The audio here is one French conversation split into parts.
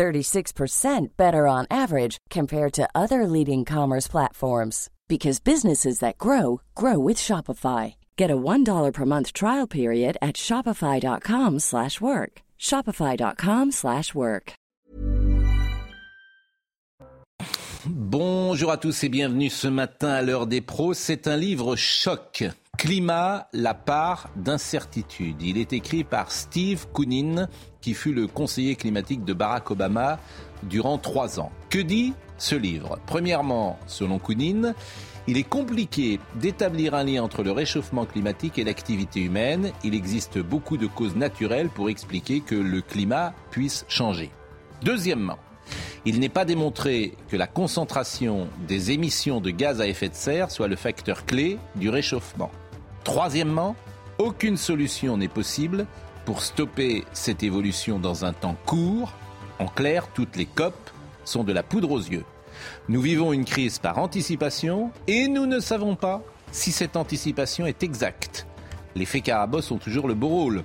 36% better on average compared to other leading commerce platforms because businesses that grow grow with Shopify. Get a $1 per month trial period at shopify.com/work. shopify.com/work. Bonjour à tous et bienvenue ce matin à l'heure des pros. C'est un livre choc. Climat, la part d'incertitude. Il est écrit par Steve Koonin, qui fut le conseiller climatique de Barack Obama durant trois ans. Que dit ce livre? Premièrement, selon Koonin, il est compliqué d'établir un lien entre le réchauffement climatique et l'activité humaine. Il existe beaucoup de causes naturelles pour expliquer que le climat puisse changer. Deuxièmement, il n'est pas démontré que la concentration des émissions de gaz à effet de serre soit le facteur clé du réchauffement. Troisièmement, aucune solution n'est possible pour stopper cette évolution dans un temps court. En clair, toutes les COP sont de la poudre aux yeux. Nous vivons une crise par anticipation et nous ne savons pas si cette anticipation est exacte. Les faits Carabosse ont toujours le beau rôle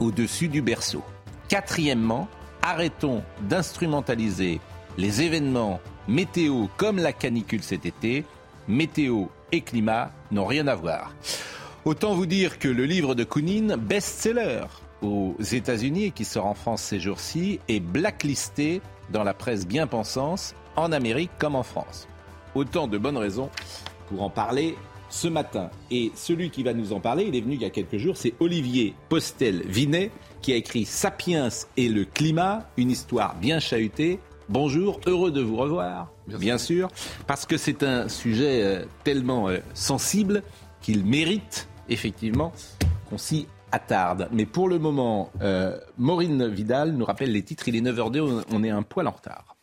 au-dessus du berceau. Quatrièmement, arrêtons d'instrumentaliser les événements météo comme la canicule cet été. Météo et climat n'ont rien à voir. Autant vous dire que le livre de Koonin, best-seller aux États-Unis et qui sort en France ces jours-ci, est blacklisté dans la presse bien pensance en Amérique comme en France. Autant de bonnes raisons pour en parler ce matin. Et celui qui va nous en parler, il est venu il y a quelques jours, c'est Olivier Postel-Vinet, qui a écrit Sapiens et le climat, une histoire bien chahutée. Bonjour, heureux de vous revoir, bien, sûr, parce que c'est un sujet euh, tellement euh, sensible qu'il mérite effectivement qu'on s'y attarde. Mais pour le moment, euh, Maureen Vidal nous rappelle les titres. Il est 9h02, on est un poil en retard.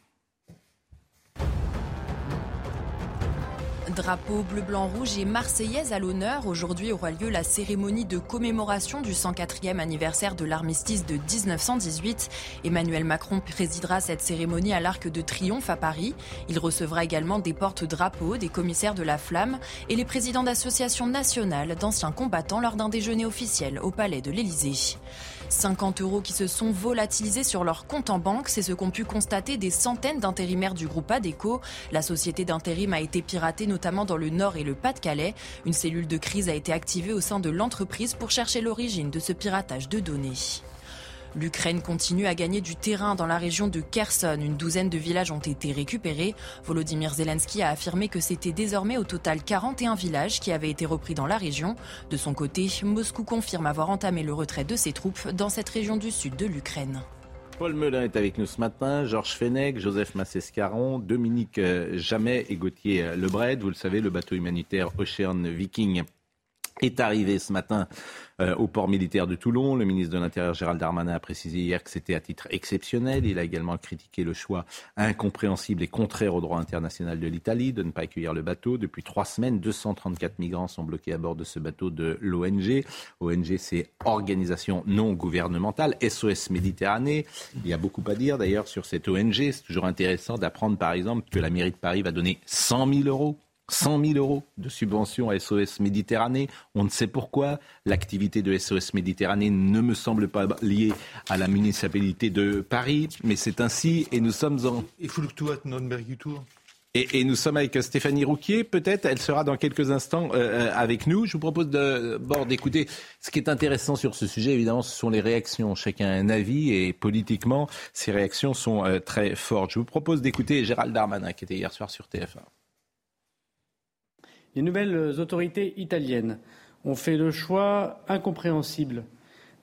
Drapeau bleu, blanc, rouge et marseillaise à l'honneur. Aujourd'hui aura lieu la cérémonie de commémoration du 104e anniversaire de l'armistice de 1918. Emmanuel Macron présidera cette cérémonie à l'Arc de Triomphe à Paris. Il recevra également des porte-drapeaux, des commissaires de la flamme et les présidents d'associations nationales d'anciens combattants lors d'un déjeuner officiel au Palais de l'Élysée. 50 euros qui se sont volatilisés sur leur compte en banque, c'est ce qu'ont pu constater des centaines d'intérimaires du groupe ADECO. La société d'intérim a été piratée notamment dans le Nord et le Pas-de-Calais. Une cellule de crise a été activée au sein de l'entreprise pour chercher l'origine de ce piratage de données. L'Ukraine continue à gagner du terrain dans la région de Kherson. Une douzaine de villages ont été récupérés. Volodymyr Zelensky a affirmé que c'était désormais au total 41 villages qui avaient été repris dans la région. De son côté, Moscou confirme avoir entamé le retrait de ses troupes dans cette région du sud de l'Ukraine. Paul Melun est avec nous ce matin, Georges Fenech, Joseph Massescaron, Dominique euh, Jamet et Gauthier euh, Lebret. Vous le savez, le bateau humanitaire Ocean Viking est arrivé ce matin euh, au port militaire de Toulon. Le ministre de l'Intérieur Gérald Darmanin a précisé hier que c'était à titre exceptionnel. Il a également critiqué le choix incompréhensible et contraire au droit international de l'Italie de ne pas accueillir le bateau. Depuis trois semaines, 234 migrants sont bloqués à bord de ce bateau de l'ONG. ONG, c'est Organisation non gouvernementale, SOS Méditerranée. Il y a beaucoup à dire d'ailleurs sur cette ONG. C'est toujours intéressant d'apprendre par exemple que la mairie de Paris va donner 100 000 euros 100 000 euros de subvention à SOS Méditerranée. On ne sait pourquoi. L'activité de SOS Méditerranée ne me semble pas liée à la municipalité de Paris, mais c'est ainsi et nous sommes en... Et, et, nous sommes avec Stéphanie Rouquier, peut-être, elle sera dans quelques instants euh, euh avec nous. Je vous propose d'abord d'écouter ce qui est intéressant sur ce sujet, évidemment, ce sont les réactions. Chacun a un avis et politiquement, ces réactions sont euh, très fortes. Je vous propose d'écouter Gérald Darmanin, qui était hier soir sur TF1. Les nouvelles autorités italiennes ont fait le choix incompréhensible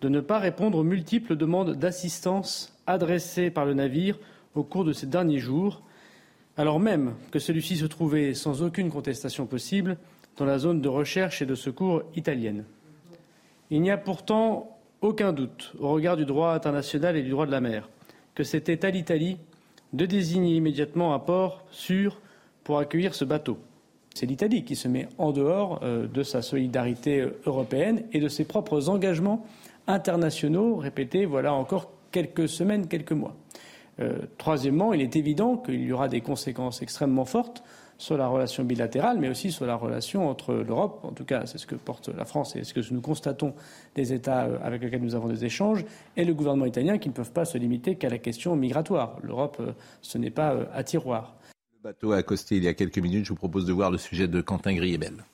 de ne pas répondre aux multiples demandes d'assistance adressées par le navire au cours de ces derniers jours, alors même que celui-ci se trouvait sans aucune contestation possible dans la zone de recherche et de secours italienne. Il n'y a pourtant aucun doute, au regard du droit international et du droit de la mer, que c'était à l'Italie de désigner immédiatement un port sûr pour accueillir ce bateau. C'est l'Italie qui se met en dehors euh, de sa solidarité euh, européenne et de ses propres engagements internationaux répétés voilà encore quelques semaines, quelques mois. Euh, troisièmement, il est évident qu'il y aura des conséquences extrêmement fortes sur la relation bilatérale, mais aussi sur la relation entre l'Europe, en tout cas c'est ce que porte la France et ce que nous constatons des États avec lesquels nous avons des échanges, et le gouvernement italien qui ne peuvent pas se limiter qu'à la question migratoire. L'Europe, ce n'est pas à tiroir bateau a accosté il y a quelques minutes. Je vous propose de voir le sujet de Quentin Griebel.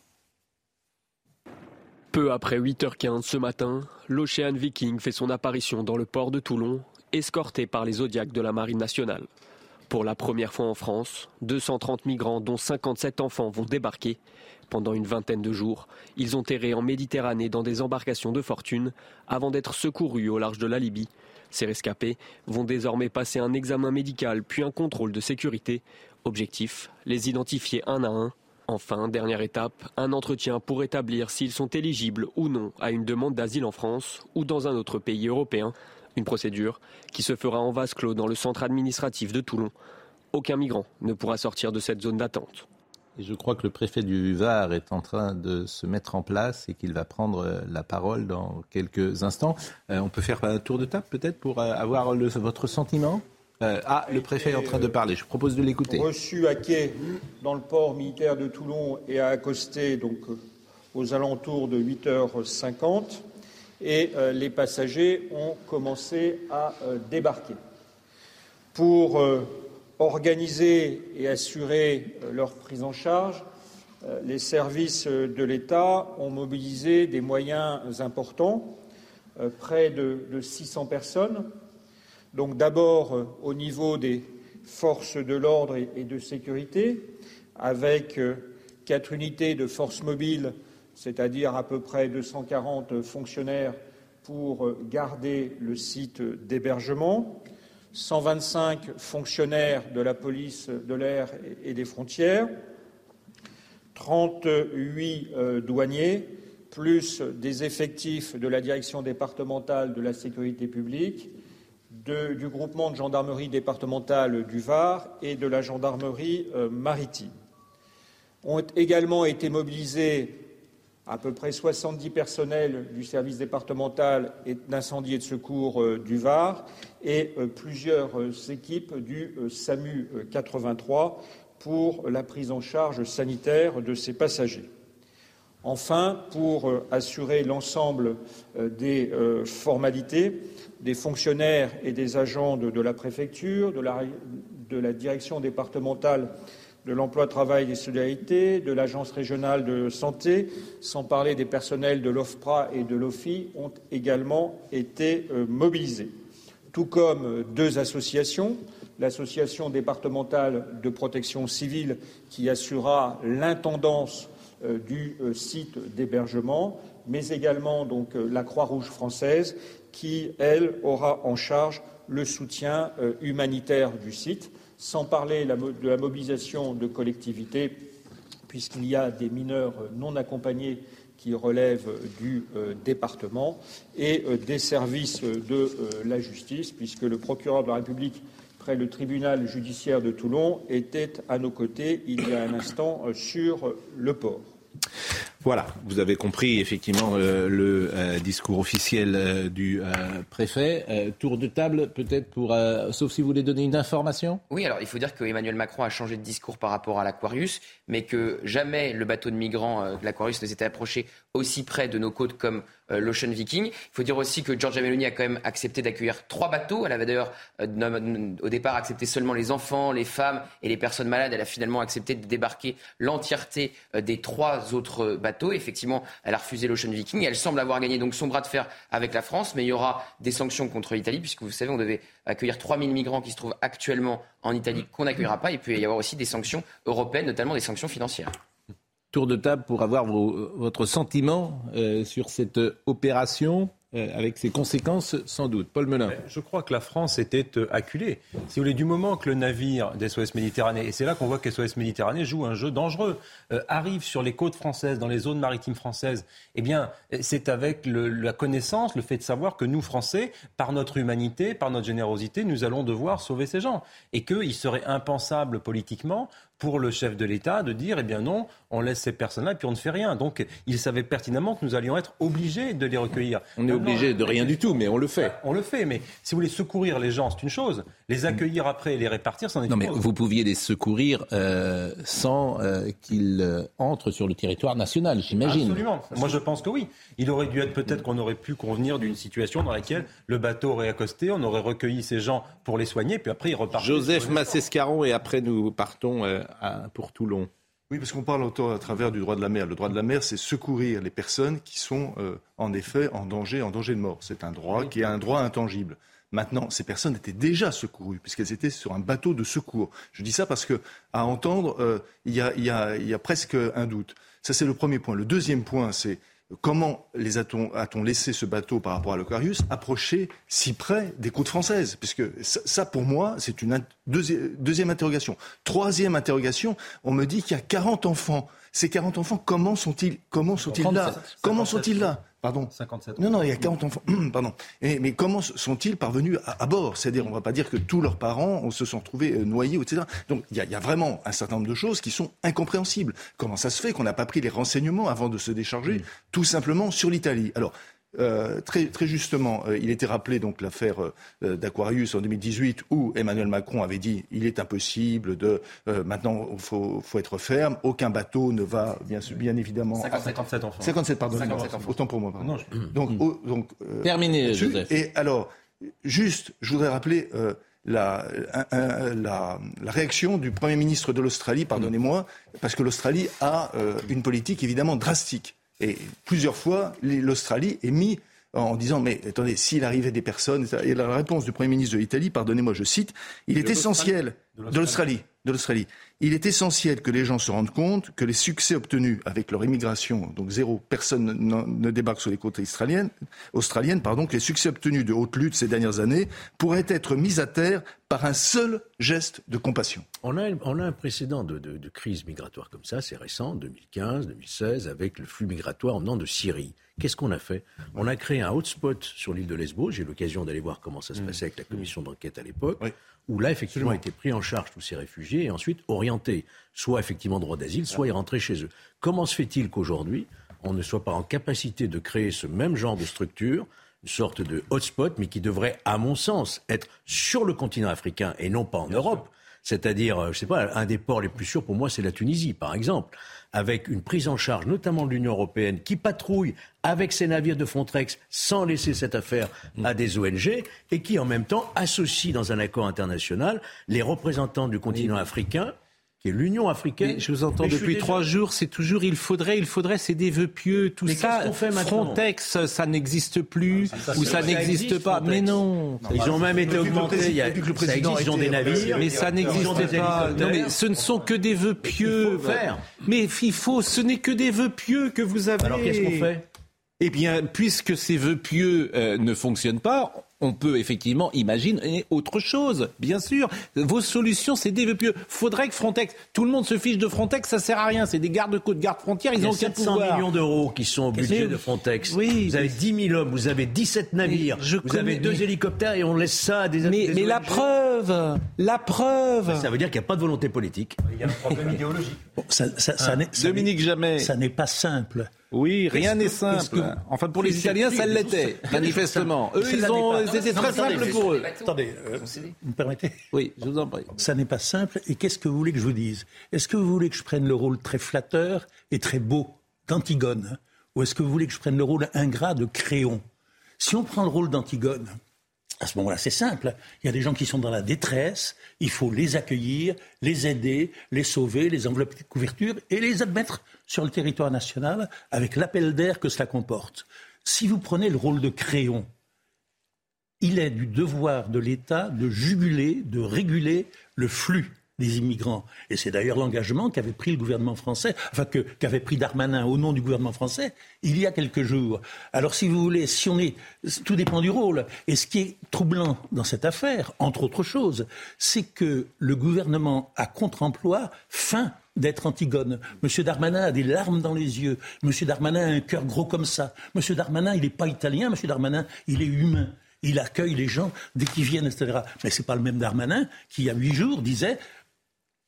Peu après 8h15 ce matin, l'Ocean Viking fait son apparition dans le port de Toulon, escorté par les Zodiacs de la Marine nationale. Pour la première fois en France, 230 migrants, dont 57 enfants, vont débarquer. Pendant une vingtaine de jours, ils ont erré en Méditerranée dans des embarcations de fortune avant d'être secourus au large de la Libye. Ces rescapés vont désormais passer un examen médical puis un contrôle de sécurité Objectif, les identifier un à un. Enfin, dernière étape, un entretien pour établir s'ils sont éligibles ou non à une demande d'asile en France ou dans un autre pays européen. Une procédure qui se fera en vase clos dans le centre administratif de Toulon. Aucun migrant ne pourra sortir de cette zone d'attente. Je crois que le préfet du Var est en train de se mettre en place et qu'il va prendre euh, la parole dans quelques instants. Euh, on peut faire un tour de table peut-être pour euh, avoir votre sentiment? Euh, ah, le préfet est en train de parler. Je propose de l'écouter. Reçu à quai dans le port militaire de Toulon et accosté donc aux alentours de 8h50 et euh, les passagers ont commencé à euh, débarquer. Pour organiser et assurer leur prise en charge, les services de l'État ont mobilisé des moyens importants, près de, de 600 personnes donc d'abord euh, au niveau des forces de l'ordre et de sécurité, avec euh, quatre unités de forces mobiles, c'est-à-dire à peu près 240 fonctionnaires pour euh, garder le site d'hébergement, 125 fonctionnaires de la police de l'air et des frontières, 38 douaniers, plus des effectifs de la direction départementale de la sécurité publique du groupement de gendarmerie départementale du Var et de la gendarmerie euh, maritime. Ont également été mobilisés à peu près 70 personnels du service départemental d'incendie et de secours euh, du Var et euh, plusieurs équipes du SAMU 83 pour la prise en charge sanitaire de ces passagers. Enfin, pour assurer l'ensemble des formalités, des fonctionnaires et des agents de, la préfecture, de la, direction départementale de l'emploi, travail et solidarités, de l'agence régionale de santé, sans parler des personnels de l'OFPRA et de l'OFI, ont également été euh, mobilisés. Tout comme deux associations, l'association départementale de protection civile qui assurera l'intendance euh, du euh, site d'hébergement, mais également la Croix-Rouge française qui, elle, aura en charge le soutien euh, humanitaire du site, sans parler de la mobilisation de collectivités, puisqu'il y a des mineurs non accompagnés qui relèvent du euh, département, et euh, des services de la justice, puisque le procureur de la République près le tribunal judiciaire de Toulon était à nos côtés il y a un instant sur le port. Voilà, vous avez compris effectivement euh, le euh, discours officiel euh, du préfet. tour de table peut-être pour, sauf si vous voulez donner une information. Oui, alors il faut dire que Emmanuel Macron a changé de discours par rapport à l'Aquarius, mais que jamais le bateau de migrants de l'Aquarius ne s'était approché aussi près de nos côtes comme l'Ocean Viking. Il faut dire aussi que Giorgia Meloni a quand même accepté d'accueillir trois bateaux. Elle avait d'ailleurs euh, au départ accepté seulement les enfants, les femmes et les personnes malades. Elle a finalement accepté de débarquer l'entièreté euh, des trois autres bateaux. Effectivement, elle a refusé l'Ocean Viking. Elle semble avoir gagné donc son bras de fer avec la France, mais il y aura des sanctions contre l'Italie, puisque vous savez, on devait accueillir 3000 migrants qui se trouvent actuellement en Italie qu'on n'accueillera pas. Et puis il y avoir aussi des sanctions européennes, notamment des sanctions financières tour de table pour avoir votre sentiment euh, sur cette opération euh, avec ses conséquences sans doute. Paul Melun. Je crois que la France était euh, acculée. Si vous voulez, du moment que le navire d'SOS Méditerranée, et c'est là qu'on voit que SOS Méditerranée joue un jeu dangereux, arrive sur les côtes françaises, dans les zones maritimes françaises, eh bien, c'est avec la connaissance, le fait de savoir que nous, Français, par notre humanité, par notre générosité, nous allons devoir sauver ces gens. Et qu'il serait impensable politiquement pour le chef de l'État de dire, eh bien non, on laisse ces personnes-là et puis on ne fait rien. Donc il savait pertinemment que nous allions être obligés de les recueillir. On est obligé de rien du tout, mais on le fait. On le fait, mais si vous voulez secourir les gens, c'est une chose. Les accueillir après et les répartir, c'en est non, une mais autre. vous pouviez les secourir euh, sans euh, qu'ils euh, entrent sur le territoire national, j'imagine. Absolument. Moi, je pense que oui. Il aurait dû être peut-être qu'on aurait pu convenir d'une situation dans laquelle le bateau aurait accosté, on aurait recueilli ces gens pour les soigner, puis après ils repartent. Joseph Massescaron, et après nous partons euh, à- pour Toulon. Oui, parce qu'on parle autant à travers du droit de la mer. Le droit de la mer, c'est secourir les personnes qui sont euh, en effet en danger, en danger de mort. C'est un droit qui est un droit intangible. Maintenant, ces personnes étaient déjà secourues puisqu'elles étaient sur un bateau de secours. Je dis ça parce que, à entendre, euh, il y, y a presque un doute. Ça, c'est le premier point. Le deuxième point, c'est comment les a-t-on a-t-on laissé ce bateau par rapport à l'Aquarius approcher si près des côtes françaises? Puisque ça, ça, pour moi, c'est une deuxi- deuxième interrogation. Troisième interrogation, on me dit qu'il y a 40 enfants. Ces 40 enfants, comment sont-ils comment sont-ils là? 37. Comment sont-ils là? Pardon 57 non, non, il y a 40 enfants. Pardon. Et- mais comment sont-ils parvenus à, à bord? C'est-à-dire, on ne va pas dire que tous leurs parents on se sont retrouvés euh, noyés, etc. Donc, il y, a, il y a vraiment un certain nombre de choses qui sont incompréhensibles. Comment ça se fait qu'on n'a pas pris les renseignements avant de se décharger, tout simplement sur l'Italie? Alors, euh, très, très justement, euh, il était rappelé donc l'affaire euh, d'Aquarius en 2018 où Emmanuel Macron avait dit il est impossible de euh, maintenant il faut, faut être ferme, aucun bateau ne va bien, bien évidemment 57 enfants. 57 pardon, 57 enfants. autant pour moi. pardon. Non, je- Donc, au- donc euh, Terminé. Joseph. Et alors, juste, je voudrais rappeler euh, la, réaction du Premier ministre de l'Australie, pardonnez-moi, parce que l'Australie a euh, une politique évidemment drastique. Et plusieurs fois, l'Australie est mis en disant mais attendez s'il arrivait des personnes et la réponse du premier ministre de l'Italie pardonnez-moi je cite il est essentiel de l'Australie de l'Australie il est essentiel que les gens se rendent compte que les succès obtenus avec leur immigration donc zéro personne ne, débarque sur les côtes australiennes australiennes pardon que les succès obtenus de haute lutte ces dernières années pourraient être mis à terre par un seul geste de compassion On a, un précédent de, de- de crise migratoire comme ça, c'est récent, 2015, 2016, avec le flux migratoire en venant de Syrie. Qu'est-ce qu'on a fait? On a créé un hotspot sur l'île de Lesbos. J'ai eu l'occasion d'aller voir comment ça se passait avec la commission d'enquête à l'époque, Oui. où là, effectivement, étaient pris en charge tous ces réfugiés et ensuite orientés, soit effectivement droit d'asile, soit ils rentraient chez eux. Comment se fait-il qu'aujourd'hui, on ne soit pas en capacité de créer ce même genre de structure une sorte de hotspot, mais qui devrait, à mon sens, être sur le continent africain et non pas en Europe? C'est-à-dire, euh, je sais pas, un des ports les plus sûrs pour moi, c'est la Tunisie, par exemple, avec une prise en charge, notamment de l'Union européenne, qui patrouille avec ses navires de Frontex sans laisser cette affaire à des ONG, et qui en même temps associe dans un accord international les représentants du continent africain, qui est l'Union africaine. Mais je vous entends depuis trois jours, c'est toujours il faudrait, il faudrait, c'est des vœux pieux, tout Mais ça. qu'est-ce qu'on fait maintenant Frontex, ça n'existe plus, ou ça ça n'existe existe, pas. Frontex. Mais non. Ils ont même été augmentés. Il y a, que le président existe, ils ont a été des navires. Mais ça n'existe pas. hélicoptères. Non, mais ce ne sont que des vœux pieux. Il faut faire. Mais il faut, ce n'est que des vœux pieux que vous avez. Alors qu'est-ce qu'on fait? Eh bien, puisque ces vœux pieux euh, ne fonctionnent pas, on peut effectivement imaginer autre chose, bien sûr. Vos solutions, c'est des vœux pieux. Faudrait que Frontex, tout le monde se fiche de Frontex, ça sert à rien. C'est des gardes-côtes, gardes-frontières, ils Il y n'ont a aucun 700 pouvoir. millions d'euros qui sont au budget de Frontex. Oui, vous avez mais- 10 000 hommes, vous avez 17 navires, je vous connais- avez deux mais- hélicoptères et on laisse ça à des Mais, des mais la preuve, la preuve. Ça veut dire qu'il n'y a pas de volonté politique. Il y a un problème idéologique. Bon, ça, ça- ça n'est- ça Dominique Jamais. Ça n'est pas simple. Oui, rien n'est simple. que- Enfin, pour les Italiens, ça l'était, manifestement. Eux, ça ils ont, c'était très simple pour eux. Attendez, euh, vous me permettez Oui, je vous en prie. Ça n'est pas simple. Et qu'est-ce que vous voulez que je vous dise? Est-ce que vous voulez que je prenne le rôle très flatteur et très beau d'Antigone? Ou est-ce que vous voulez que je prenne le rôle ingrat de Créon? Si on prend le rôle d'Antigone, à ce moment-là, c'est simple. Il y a des gens qui sont dans la détresse. Il faut les accueillir, les aider, les sauver, les envelopper de couverture et les admettre sur le territoire national avec l'appel d'air que cela comporte. Si vous prenez le rôle de Créon, il est du devoir de l'État de juguler, de réguler le flux des immigrants. Et c'est d'ailleurs l'engagement qu'avait pris le gouvernement français, enfin qu'avait pris Darmanin au nom du gouvernement français il y a quelques jours. Alors si vous voulez, si on est, tout dépend du rôle. Et ce qui est troublant dans cette affaire, entre autres choses, c'est que le gouvernement à contre-emploi feint d'être Antigone. Monsieur Darmanin a des larmes dans les yeux. Monsieur Darmanin a un cœur gros comme ça. Monsieur Darmanin, il n'est pas italien. Monsieur Darmanin, il est humain. Il accueille les gens dès qu'ils viennent, etc. Mais c'est pas le même Darmanin qui, il a huit jours, disait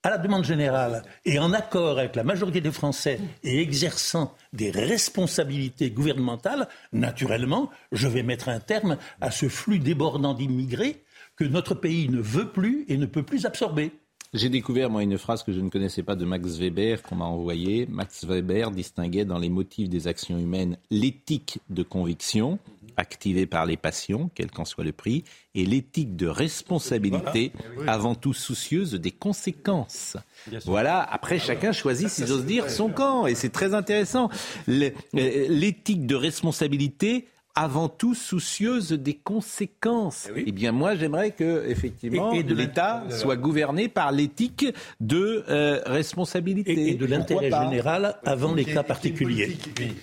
à la demande générale et en accord avec la majorité des Français et exerçant des responsabilités gouvernementales, naturellement, je vais mettre un terme à ce flux débordant d'immigrés que notre pays ne veut plus et ne peut plus absorber. J'ai découvert, moi, une phrase que je ne connaissais pas de Max Weber qu'on m'a envoyée. Max Weber distinguait dans les motifs des actions humaines l'éthique de conviction, activée par les passions, quel qu'en soit le prix, et l'éthique de responsabilité, avant tout soucieuse des conséquences. Voilà, après chacun choisit, si j'ose dire, son camp, et c'est très intéressant. Euh, l'éthique de responsabilité avant tout soucieuse des conséquences. Eh, eh bien, moi, j'aimerais que, effectivement, l'État soit gouverné par l'éthique de euh, responsabilité et, de l'intérêt général avant les cas particuliers.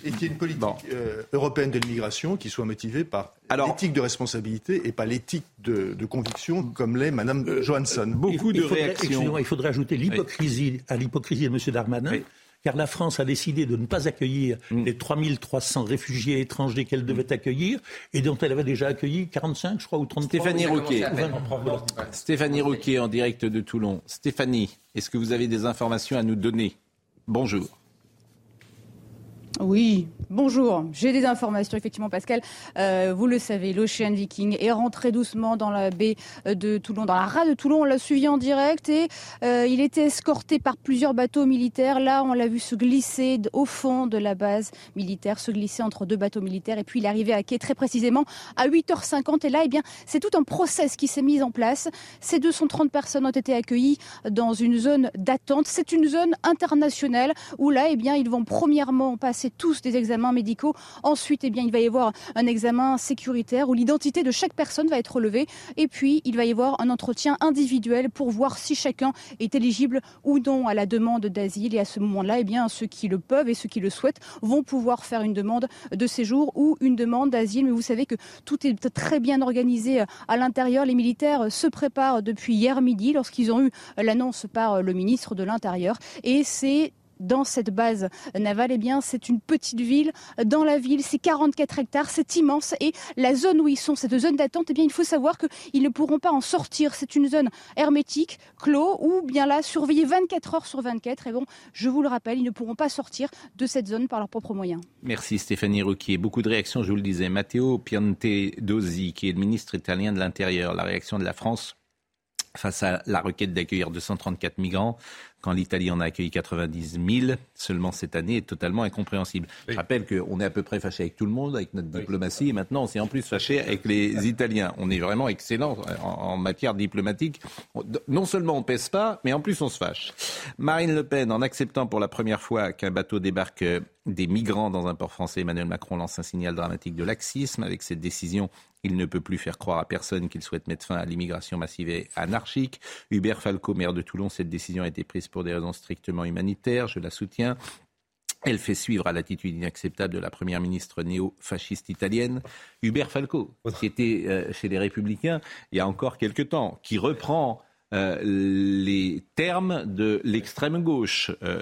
Et qu'il y ait une politique euh, européenne de l'immigration qui soit motivée par l'éthique de responsabilité et pas l'éthique de, conviction comme l'est Mme euh, Johansson. Beaucoup de réactions. Il faudrait ajouter l'hypocrisie à l'hypocrisie de M. Darmanin car la France a décidé de ne pas accueillir mm. les 3300 réfugiés étrangers qu'elle devait accueillir et dont elle avait déjà accueilli 45, je crois, ou 33. Stéphanie Rouquet. Stéphanie Rouquet en direct de Toulon. Stéphanie, est-ce que vous avez des informations à nous donner? Bonjour. Oui, bonjour. J'ai des informations, effectivement, Pascal. Euh, vous le savez, l'Ocean Viking est rentré doucement dans la baie de Toulon, dans la rade de Toulon. On l'a suivi en direct et euh, il était escorté par plusieurs bateaux militaires. Là, on l'a vu se glisser au fond de la base militaire, se glisser entre deux bateaux militaires. Et puis, il est arrivé à quai très précisément à 8h50. Et là, eh c'est tout un process qui s'est mis en place. Ces 230 personnes ont été accueillies dans une zone d'attente. C'est une zone internationale où là, eh bien, ils vont premièrement passer tous des examens médicaux. Ensuite, eh il va y avoir un examen sécuritaire où l'identité de chaque personne va être relevée. Et puis, il va y avoir un entretien individuel pour voir si chacun est éligible ou non à la demande d'asile. Et à ce moment-là, eh ceux qui le peuvent et ceux qui le souhaitent vont pouvoir faire une demande de séjour ou une demande d'asile. Mais vous savez que tout est très bien organisé à l'intérieur. Les militaires se préparent depuis hier midi lorsqu'ils ont eu l'annonce par le ministre de l'Intérieur. Et c'est dans cette base navale, eh bien, c'est une petite ville. Dans la ville, c'est 44 hectares, c'est immense. Et la zone où ils sont, cette zone d'attente, eh bien, il faut savoir qu'ils ne pourront pas en sortir. C'est une zone hermétique, clos, ou bien là, surveillée 24 heures sur 24. Et bon, je vous le rappelle, ils ne pourront pas sortir de cette zone par leurs propres moyens. Merci Stéphanie Ruquier. Beaucoup de réactions, je vous le disais. Matteo Piantedosi, qui est le ministre italien de l'Intérieur. La réaction de la France face à la requête d'accueillir 234 migrants quand l'Italie en a accueilli 90 000 seulement cette année, est totalement incompréhensible. Je rappelle qu'on est à peu près fâché avec tout le monde, avec notre diplomatie, et maintenant on s'est en plus fâché avec les Italiens. On est vraiment excellent en, matière diplomatique. Non seulement on pèse pas, mais en plus on se fâche. Marine Le Pen, en acceptant pour la première fois qu'un bateau débarque des migrants dans un port français, Emmanuel Macron lance un signal dramatique de laxisme. Avec cette décision, il ne peut plus faire croire à personne qu'il souhaite mettre fin à l'immigration massive et anarchique. Hubert Falco, maire de Toulon, cette décision a été prise pour des raisons strictement humanitaires. Je la soutiens. Elle fait suivre à l'attitude inacceptable de la première ministre néo-fasciste italienne, Hubert Falco, qui était euh, chez les Républicains il y a encore quelque temps, qui reprend euh, les termes de l'extrême gauche, euh,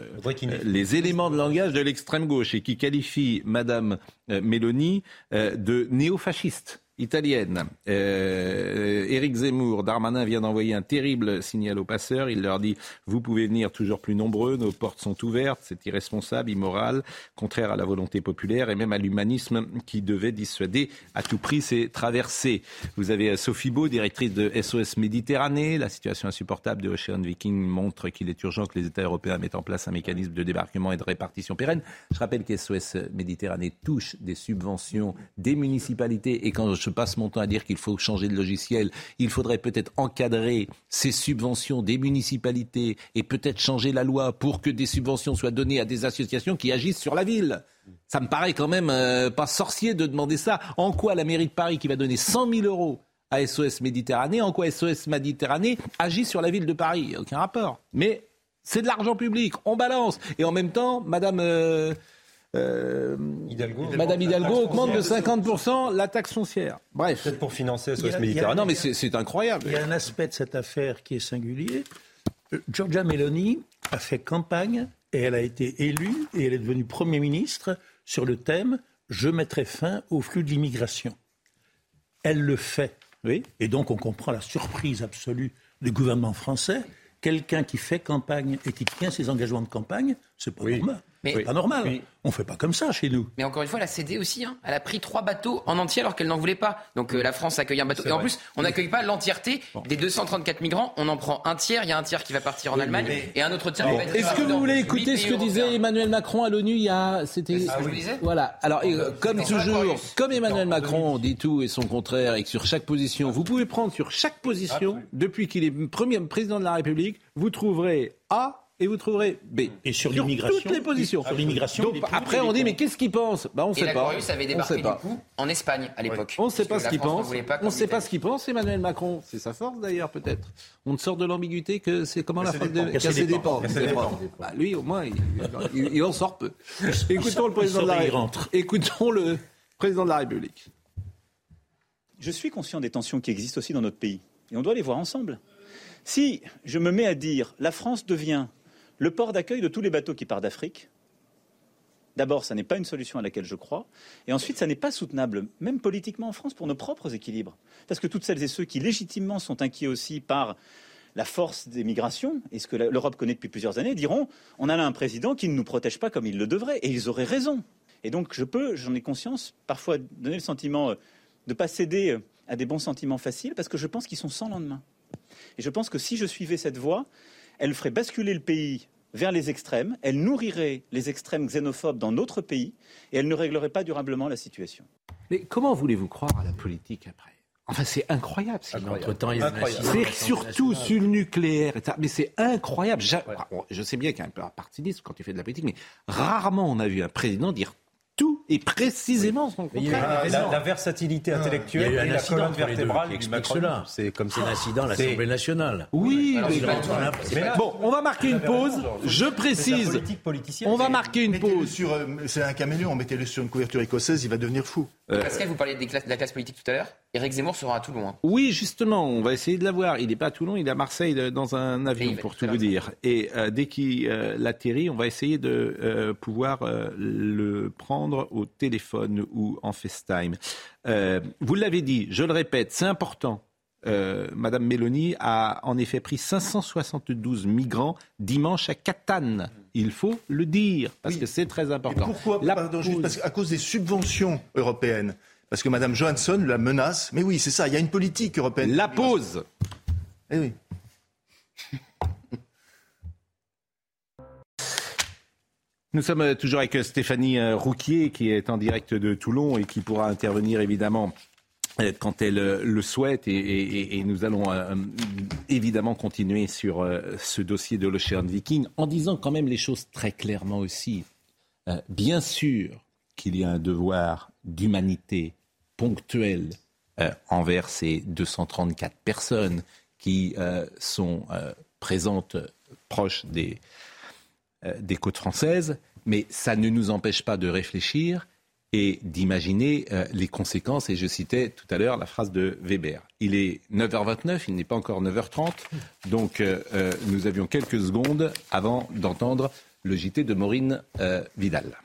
les éléments de langage de l'extrême gauche, et qui qualifie Madame Meloni de néo-fasciste italienne. Euh, Éric Zemmour, Darmanin vient d'envoyer un terrible signal aux passeurs. Il leur dit Vous pouvez venir toujours plus nombreux, nos portes sont ouvertes. C'est irresponsable, immoral, contraire à la volonté populaire et même à l'humanisme qui devait dissuader à tout prix ces traversées. Vous avez euh, Sophie Beau, directrice de SOS Méditerranée. La situation insupportable de Ocean Viking montre qu'il est urgent que les États européens mettent en place un mécanisme de débarquement et de répartition pérenne. Je rappelle que SOS Méditerranée touche des subventions des municipalités et quand passe mon temps à dire qu'il faut changer de logiciel. Il faudrait peut-être encadrer ces subventions des municipalités et peut-être changer la loi pour que des subventions soient données à des associations qui agissent sur la ville. Ça me paraît quand même euh, pas sorcier de demander ça. En quoi la mairie de Paris qui va donner 100 000 euros à SOS Méditerranée, en quoi SOS Méditerranée agit sur la ville de Paris? Aucun rapport. Mais c'est de l'argent public, on balance. Et en même temps, Madame... Euh, euh, Madame Hidalgo augmente de 50% la taxe foncière. Bref. Peut-être pour financer SOS Méditerranée. Non, mais c'est incroyable. Il y a un aspect de cette affaire qui est singulier. Euh, Giorgia Meloni a fait campagne et elle a été élue et elle est devenue Premier ministre sur le thème Je mettrai fin au flux de l'immigration. Elle le fait. Oui. Et donc on comprend la surprise absolue du gouvernement français quelqu'un qui fait campagne et qui tient ses engagements de campagne, c'est pas normal. Mais pas normal. On fait pas comme ça chez nous. Mais encore une fois, elle a cédé aussi. Hein. Elle a pris trois bateaux en entier alors qu'elle n'en voulait pas. Donc euh, la France accueille un bateau. Et en plus, on n'accueille pas l'entièreté des 234 migrants. On en prend un tiers. Il y a un tiers qui va partir en Allemagne et un autre tiers qui va être Est-ce que vous voulez écouter ce que disait Emmanuel Macron à l'ONU il y a C'était. Ah, vous disais Voilà. Alors, euh, comme toujours, comme Emmanuel Macron dit tout et son contraire et que sur chaque position, vous pouvez prendre sur chaque position, depuis qu'il est premier président de la République, vous trouverez A et vous trouverez B. Et sur l'immigration Toutes les positions. Sur l'immigration. après, on dit, mais qu'est-ce qu'il pense bah, On ne sait et pas. l'Aquarius avait débarqué du coup en Espagne à l'époque. On ne sait pas ce que qu'il la France pense. ne voulait pas On ne sait pas ce qu'il pense, Emmanuel Macron. C'est sa force d'ailleurs, peut-être. On ne sort de l'ambiguïté que c'est comment la phrase de Casser des. Bah, lui, au moins, il, en sort peu. Écoutons le président de la République. Écoutons le président de la République. Je suis conscient des tensions qui existent aussi dans notre pays. Et on doit les voir ensemble. Si je me mets à dire la France devient le port d'accueil de tous les bateaux qui partent d'Afrique, d'abord, ça n'est pas une solution à laquelle je crois. Et ensuite, ça n'est pas soutenable, même politiquement en France, pour nos propres équilibres. Parce que toutes celles et ceux qui légitimement sont inquiets aussi par la force des migrations, et ce que l'Europe connaît depuis plusieurs années, diront on a là un président qui ne nous protège pas comme il le devrait. Et ils auraient raison. Et donc, je peux, j'en ai conscience, parfois donner le sentiment euh, de ne pas céder euh, à des bons sentiments faciles, parce que je pense qu'ils sont sans lendemain. Et je pense que si je suivais cette voie, elle ferait basculer le pays vers les extrêmes, elle nourrirait les extrêmes xénophobes dans notre pays, et elle ne réglerait pas durablement la situation. Mais comment voulez-vous croire à la politique après? Enfin, c'est incroyable. ce entre-temps, il y a un accident C'est surtout sur le nucléaire. et ça. Mais c'est incroyable. Je sais bien qu'il y a un peu un partinisme quand tu fais de la politique, mais rarement on a vu un président dire et précisément son Mais il y a eu contraire. la, la versatilité intellectuelle Il y a eu et un la colonne vertébrale qui explique cela. C'est comme C'est un incident à l'Assemblée nationale. Oui, Alors, mais- là- bon, on va marquer une pause. Je précise. On va marquer une pause. sur, euh, c'est un caméléon, mettez-le sur une couverture écossaise, il va devenir fou. Pascal, vous parliez des classes- de la classe politique tout à l'heure. Éric Zemmour sera à Toulon. hein. Oui, justement, on va essayer de l'avoir. Il n'est pas à Toulon, il est à Marseille euh, dans un avion, pour tout vous dire. Et euh, dès qu'il euh, atterrit, on va essayer de euh, pouvoir euh, le prendre au téléphone ou en FaceTime. Euh, vous l'avez dit, je le répète, c'est important. Euh, Madame Mélanie a en effet pris 572 migrants dimanche à Catane. Il faut le dire, parce Oui. que c'est très Et important. pourquoi La Pardon, juste pause- parce qu'à cause des subventions européennes. Parce que Mme Johansson la menace. Mais oui, c'est ça, il y a une politique européenne. La pause Eh oui. Nous sommes euh, toujours avec euh, Stéphanie Rouquier qui est en direct de Toulon et qui pourra intervenir évidemment quand elle euh, le souhaite et, nous allons euh, euh, évidemment continuer sur euh, ce dossier de l'Ocean Viking en disant quand même les choses très clairement aussi. Euh, bien sûr qu'il y a un devoir d'humanité ponctuel euh, envers ces 234 personnes qui euh, sont euh, présentes euh, proches des, euh, des côtes françaises, mais ça ne nous empêche pas de réfléchir et d'imaginer euh, les conséquences. Et je citais tout à l'heure la phrase de Weber. Il est 9h29, il n'est pas encore 9h30, donc euh, euh, nous avions quelques secondes avant d'entendre le JT de Maureen euh, Vidal.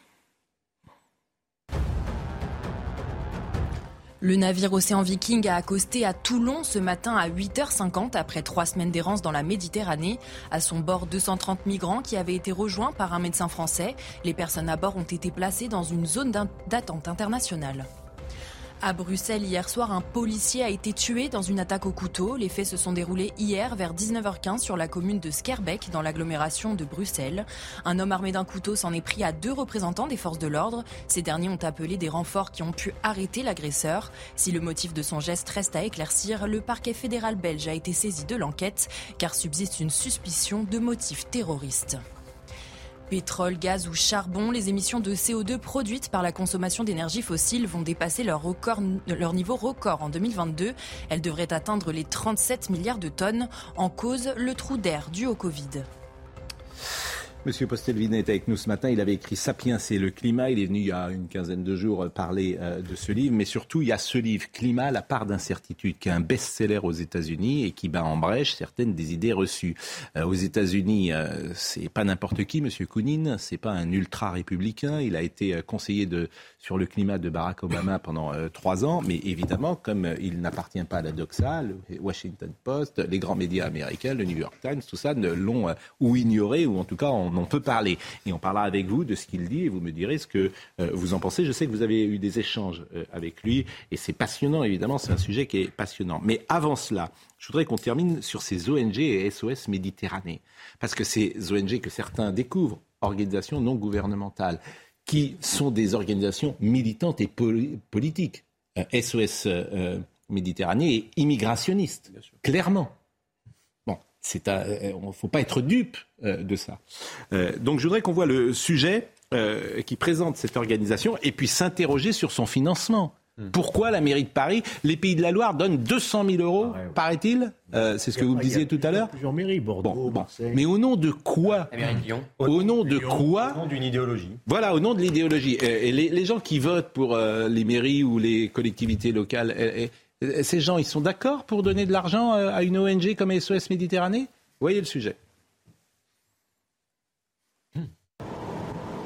Le navire Océan Viking a accosté à Toulon ce matin à 8h50 après trois semaines d'errance dans la Méditerranée. À son bord, 230 migrants qui avaient été rejoints par un médecin français. Les personnes à bord ont été placées dans une zone d'attente internationale. À Bruxelles, hier soir, un policier a été tué dans une attaque au couteau. Les faits se sont déroulés hier vers 19h15 sur la commune de Skerbeck, dans l'agglomération de Bruxelles. Un homme armé d'un couteau s'en est pris à deux représentants des forces de l'ordre. Ces derniers ont appelé des renforts qui ont pu arrêter l'agresseur. Si le motif de son geste reste à éclaircir, le parquet fédéral belge a été saisi de l'enquête, car subsiste une suspicion de motif terroriste. Pétrole, gaz ou charbon, les émissions de CO2 produites par la consommation d'énergie fossile vont dépasser leur, record, leur niveau record en 2022. Elles devraient atteindre les 37 milliards de tonnes. En cause, le trou d'air dû au Covid. Monsieur Postelvin est avec nous ce matin. Il avait écrit Sapiens et le climat. Il est venu il y a une quinzaine de jours parler euh, de ce livre. Mais surtout, il y a ce livre, Climat, la part d'incertitude, qui est un best-seller aux États-Unis et qui bat en brèche certaines des idées reçues. Euh, aux États-Unis, euh, c'est pas n'importe qui, Monsieur Kounin. C'est pas un ultra-républicain. Il a été conseiller de, sur le climat de Barack Obama pendant trois ans. Mais évidemment, comme il n'appartient pas à la doxa, le Washington Post, les grands médias américains, le New York Times, tout ça l'ont ou ignoré ou en tout cas on on, peut parler. Et on parlera avec vous de ce qu'il dit et vous me direz ce que euh, vous en pensez. Je sais que vous avez eu des échanges euh, avec lui et c'est passionnant, évidemment, c'est un sujet qui est passionnant. Mais avant cela, je voudrais qu'on termine sur ces ONG et SOS Méditerranée. Parce que ces ONG que certains découvrent, organisations non gouvernementales, qui sont des organisations militantes et politiques. SOS euh, Méditerranée et immigrationniste, clairement. Il ne euh, faut pas être dupe euh, de ça. Euh, donc je voudrais qu'on voit le sujet qui présente cette organisation et puis s'interroger sur son financement. Hmm. Pourquoi la mairie de Paris, les Pays de la Loire donnent 200 000 euros, ah paraît-il C'est ce que vous me disiez tout à l'heure. Plusieurs mairies, Bordeaux, Mais au nom de quoi Au nom de quoi Au nom d'une idéologie. Voilà, au nom de l'idéologie. Et les, gens qui votent pour les mairies ou les collectivités locales, euh, ces gens, ils sont d'accord pour donner de l'argent euh, à une ONG comme SOS Méditerranée? Voyez le sujet.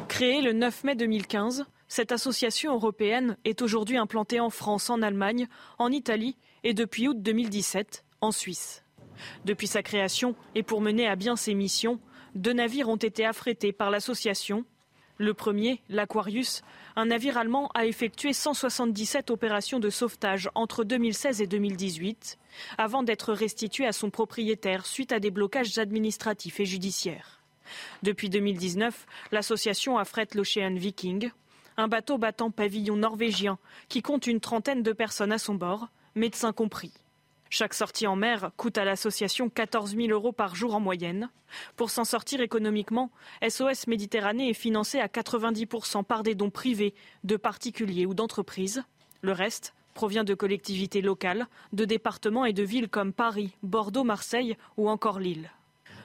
Créée le 9 mai 2015, cette association européenne est aujourd'hui implantée en France, en Allemagne, en Italie et depuis août 2017 en Suisse. Depuis sa création et pour mener à bien ses missions, deux navires ont été affrétés par l'association. Le premier, l'Aquarius, un navire allemand a effectué 177 opérations de sauvetage entre 2016 et 2018, avant d'être restitué à son propriétaire suite à des blocages administratifs et judiciaires. Depuis 2019, l'association affrète l'Ocean Viking, un bateau battant pavillon norvégien qui compte une trentaine de personnes à son bord, médecins compris. Chaque sortie en mer coûte à l'association 14 000 euros par jour en moyenne. Pour s'en sortir économiquement, SOS Méditerranée est financé à 90% par des dons privés, de particuliers ou d'entreprises. Le reste provient de collectivités locales, de départements et de villes comme Paris, Bordeaux, Marseille ou encore Lille.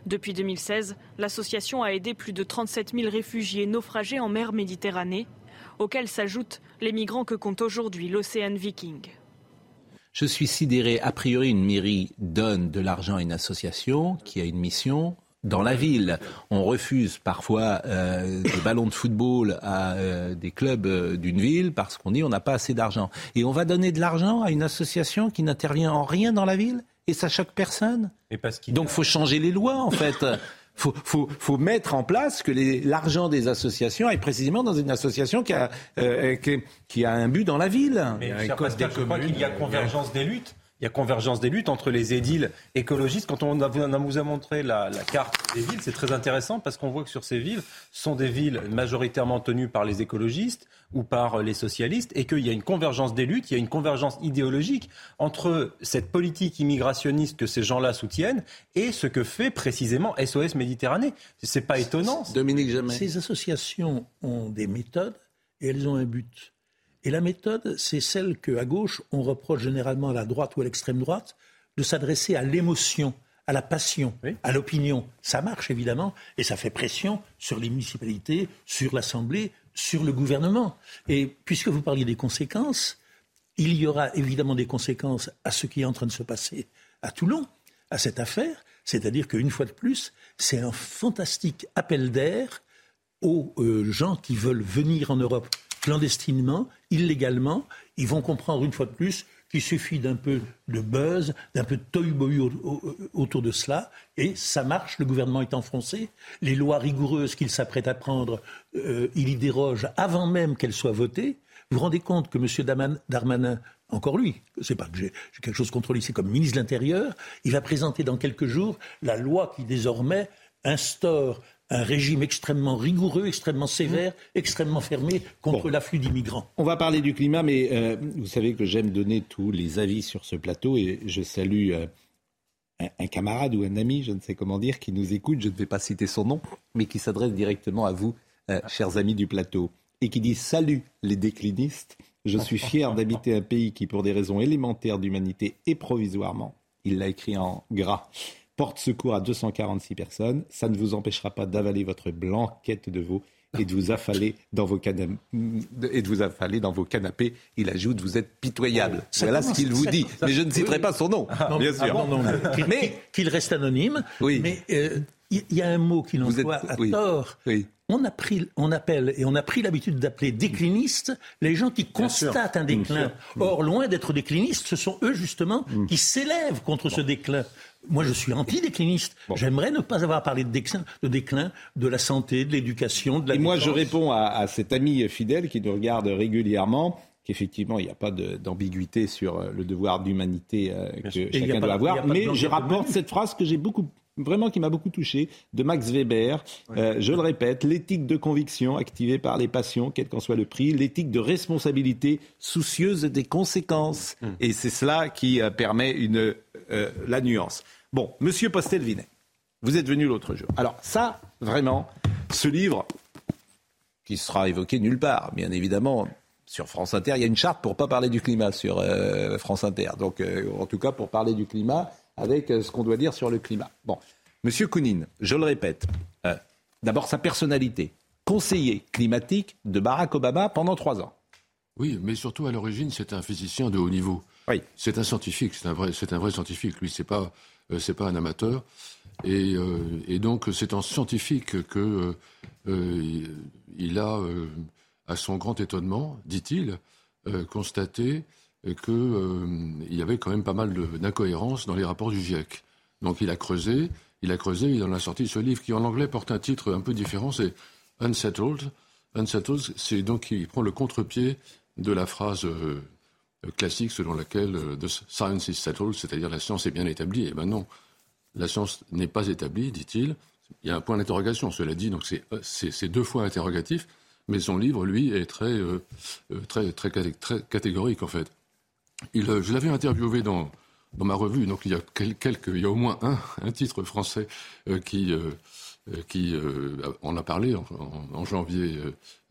Depuis 2016, l'association a aidé plus de 37 000 réfugiés naufragés en mer Méditerranée, auxquels s'ajoutent les migrants que compte aujourd'hui l'Océan Viking. Je suis sidéré. A priori, une mairie donne de l'argent à une association qui a une mission dans la ville. On refuse parfois euh, des ballons de football à euh, des clubs euh, d'une ville parce qu'on dit on n'a pas assez d'argent. Et on va donner de l'argent à une association qui n'intervient en rien dans la ville et ça choque personne. Donc il faut changer les lois en fait. Faut, faut, faut mettre en place que l'argent des associations aille précisément dans une association qui a, euh, qui, a un but dans la ville. Mais, je crois qu'il y a convergence des luttes il y a convergence des luttes entre les édiles écologistes. Quand on, vous a montré la, carte des villes, c'est très intéressant parce qu'on voit que sur ces villes, sont des villes majoritairement tenues par les écologistes ou par les socialistes et qu'il y a une convergence des luttes, il y a une convergence idéologique entre cette politique immigrationniste que ces gens-là soutiennent et ce que fait précisément SOS Méditerranée. C'est pas étonnant. Dominique Jamais. Ces associations ont des méthodes et elles ont un but. Et la méthode, c'est celle qu'à gauche, on reproche généralement à la droite ou à l'extrême droite, de s'adresser à l'émotion, à la passion, à l'opinion. Ça marche évidemment et ça fait pression sur les municipalités, sur l'Assemblée, sur le gouvernement. Et puisque vous parliez des conséquences, il y aura évidemment des conséquences à ce qui est en train de se passer à Toulon, à cette affaire. C'est-à-dire qu'une fois de plus, c'est un fantastique appel d'air aux euh, gens qui veulent venir en Europe clandestinement, illégalement, ils vont comprendre une fois de plus qu'il suffit d'un peu de buzz, d'un peu de toy-boy autour de cela, et ça marche, le gouvernement est enfoncé, les lois rigoureuses qu'il s'apprête à prendre, euh, il y déroge avant même qu'elles soient votées. Vous vous rendez compte que M. Darmanin, encore lui, c'est pas que j'ai quelque chose contre lui, c'est comme ministre de l'Intérieur, il va présenter dans quelques jours la loi qui désormais instaure un régime extrêmement rigoureux, extrêmement sévère, extrêmement fermé contre l'afflux d'immigrants. On va parler du climat, mais euh, vous savez que j'aime donner tous les avis sur ce plateau et je salue euh, un, camarade ou un ami, je ne sais comment dire, qui nous écoute, je ne vais pas citer son nom, mais qui s'adresse directement à vous, euh, chers amis du plateau, et qui dit Salut les déclinistes, je suis fier d'habiter un pays qui, pour des raisons élémentaires d'humanité et provisoirement, il l'a écrit en gras, porte secours à 246 personnes. Ça ne vous empêchera pas d'avaler votre blanquette de veau et de vous affaler dans vos canapés. Et de vous affaler dans vos canapés. Il ajoute, vous êtes pitoyable. voilà ce qu'il vous dit. mais je ne citerai pas son nom, bien sûr. mais qu'il reste anonyme. Oui. Mais euh, il y, a un mot qu'il emploie à tort. On, a pris, on appelle et on a pris l'habitude d'appeler déclinistes les gens qui constatent un déclin. Or, loin d'être déclinistes, ce sont eux justement mm. qui s'élèvent contre ce déclin. Moi, je suis anti-décliniste. J'aimerais ne pas avoir parlé de déclin, de déclin, de la santé, de l'éducation, de la. Et moi, je réponds à, cet ami fidèle qui nous regarde régulièrement qu'effectivement, il n'y a pas d'ambiguïté sur euh, le devoir d'humanité euh, que chacun doit avoir. Mais je rapporte cette phrase que j'ai beaucoup vraiment qui m'a beaucoup touché, de Max Weber. Euh, je le répète, l'éthique de conviction activée par les passions, quel qu'en soit le prix, l'éthique de responsabilité soucieuse des conséquences. Hum. Et c'est cela qui euh, permet une, euh, la nuance. Bon, monsieur Postelvinet, vous êtes venu l'autre jour. Alors ça, vraiment, ce livre, qui sera évoqué nulle part, bien évidemment, sur France Inter, il y a une charte pour ne pas parler du climat sur France Inter. Donc, en tout cas, pour parler du climat, avec euh, ce qu'on doit dire sur le climat. Bon, Monsieur Kounin, je le répète, euh, d'abord sa personnalité, conseiller climatique de Barack Obama pendant trois ans. Oui, mais surtout à l'origine, c'est un physicien de haut niveau. Oui. C'est un scientifique, c'est un vrai, c'est un vrai scientifique. Lui, c'est pas, euh, c'est pas un amateur. Et, et donc, c'est en scientifique que il a, à son grand étonnement, dit-il, constaté qu'il euh, y avait quand même pas mal d'incohérences dans les rapports du GIEC. Donc il a creusé, il a creusé, il en a sorti ce livre qui en anglais porte un titre un peu différent, c'est Unsettled. Unsettled, c'est donc il prend le contre-pied de la phrase euh, classique selon laquelle euh, the science is settled, c'est-à-dire la science est bien établie. Eh ben non, la science n'est pas établie, dit-il. Il y a un point d'interrogation, cela dit, donc c'est deux fois interrogatif, mais son livre, lui, est très, très, très catégorique en fait. Euh, je l'avais interviewé dans, dans ma revue, donc il y a quelques, il y a au moins un, un titre français euh, qui, euh, qui en a parlé en, janvier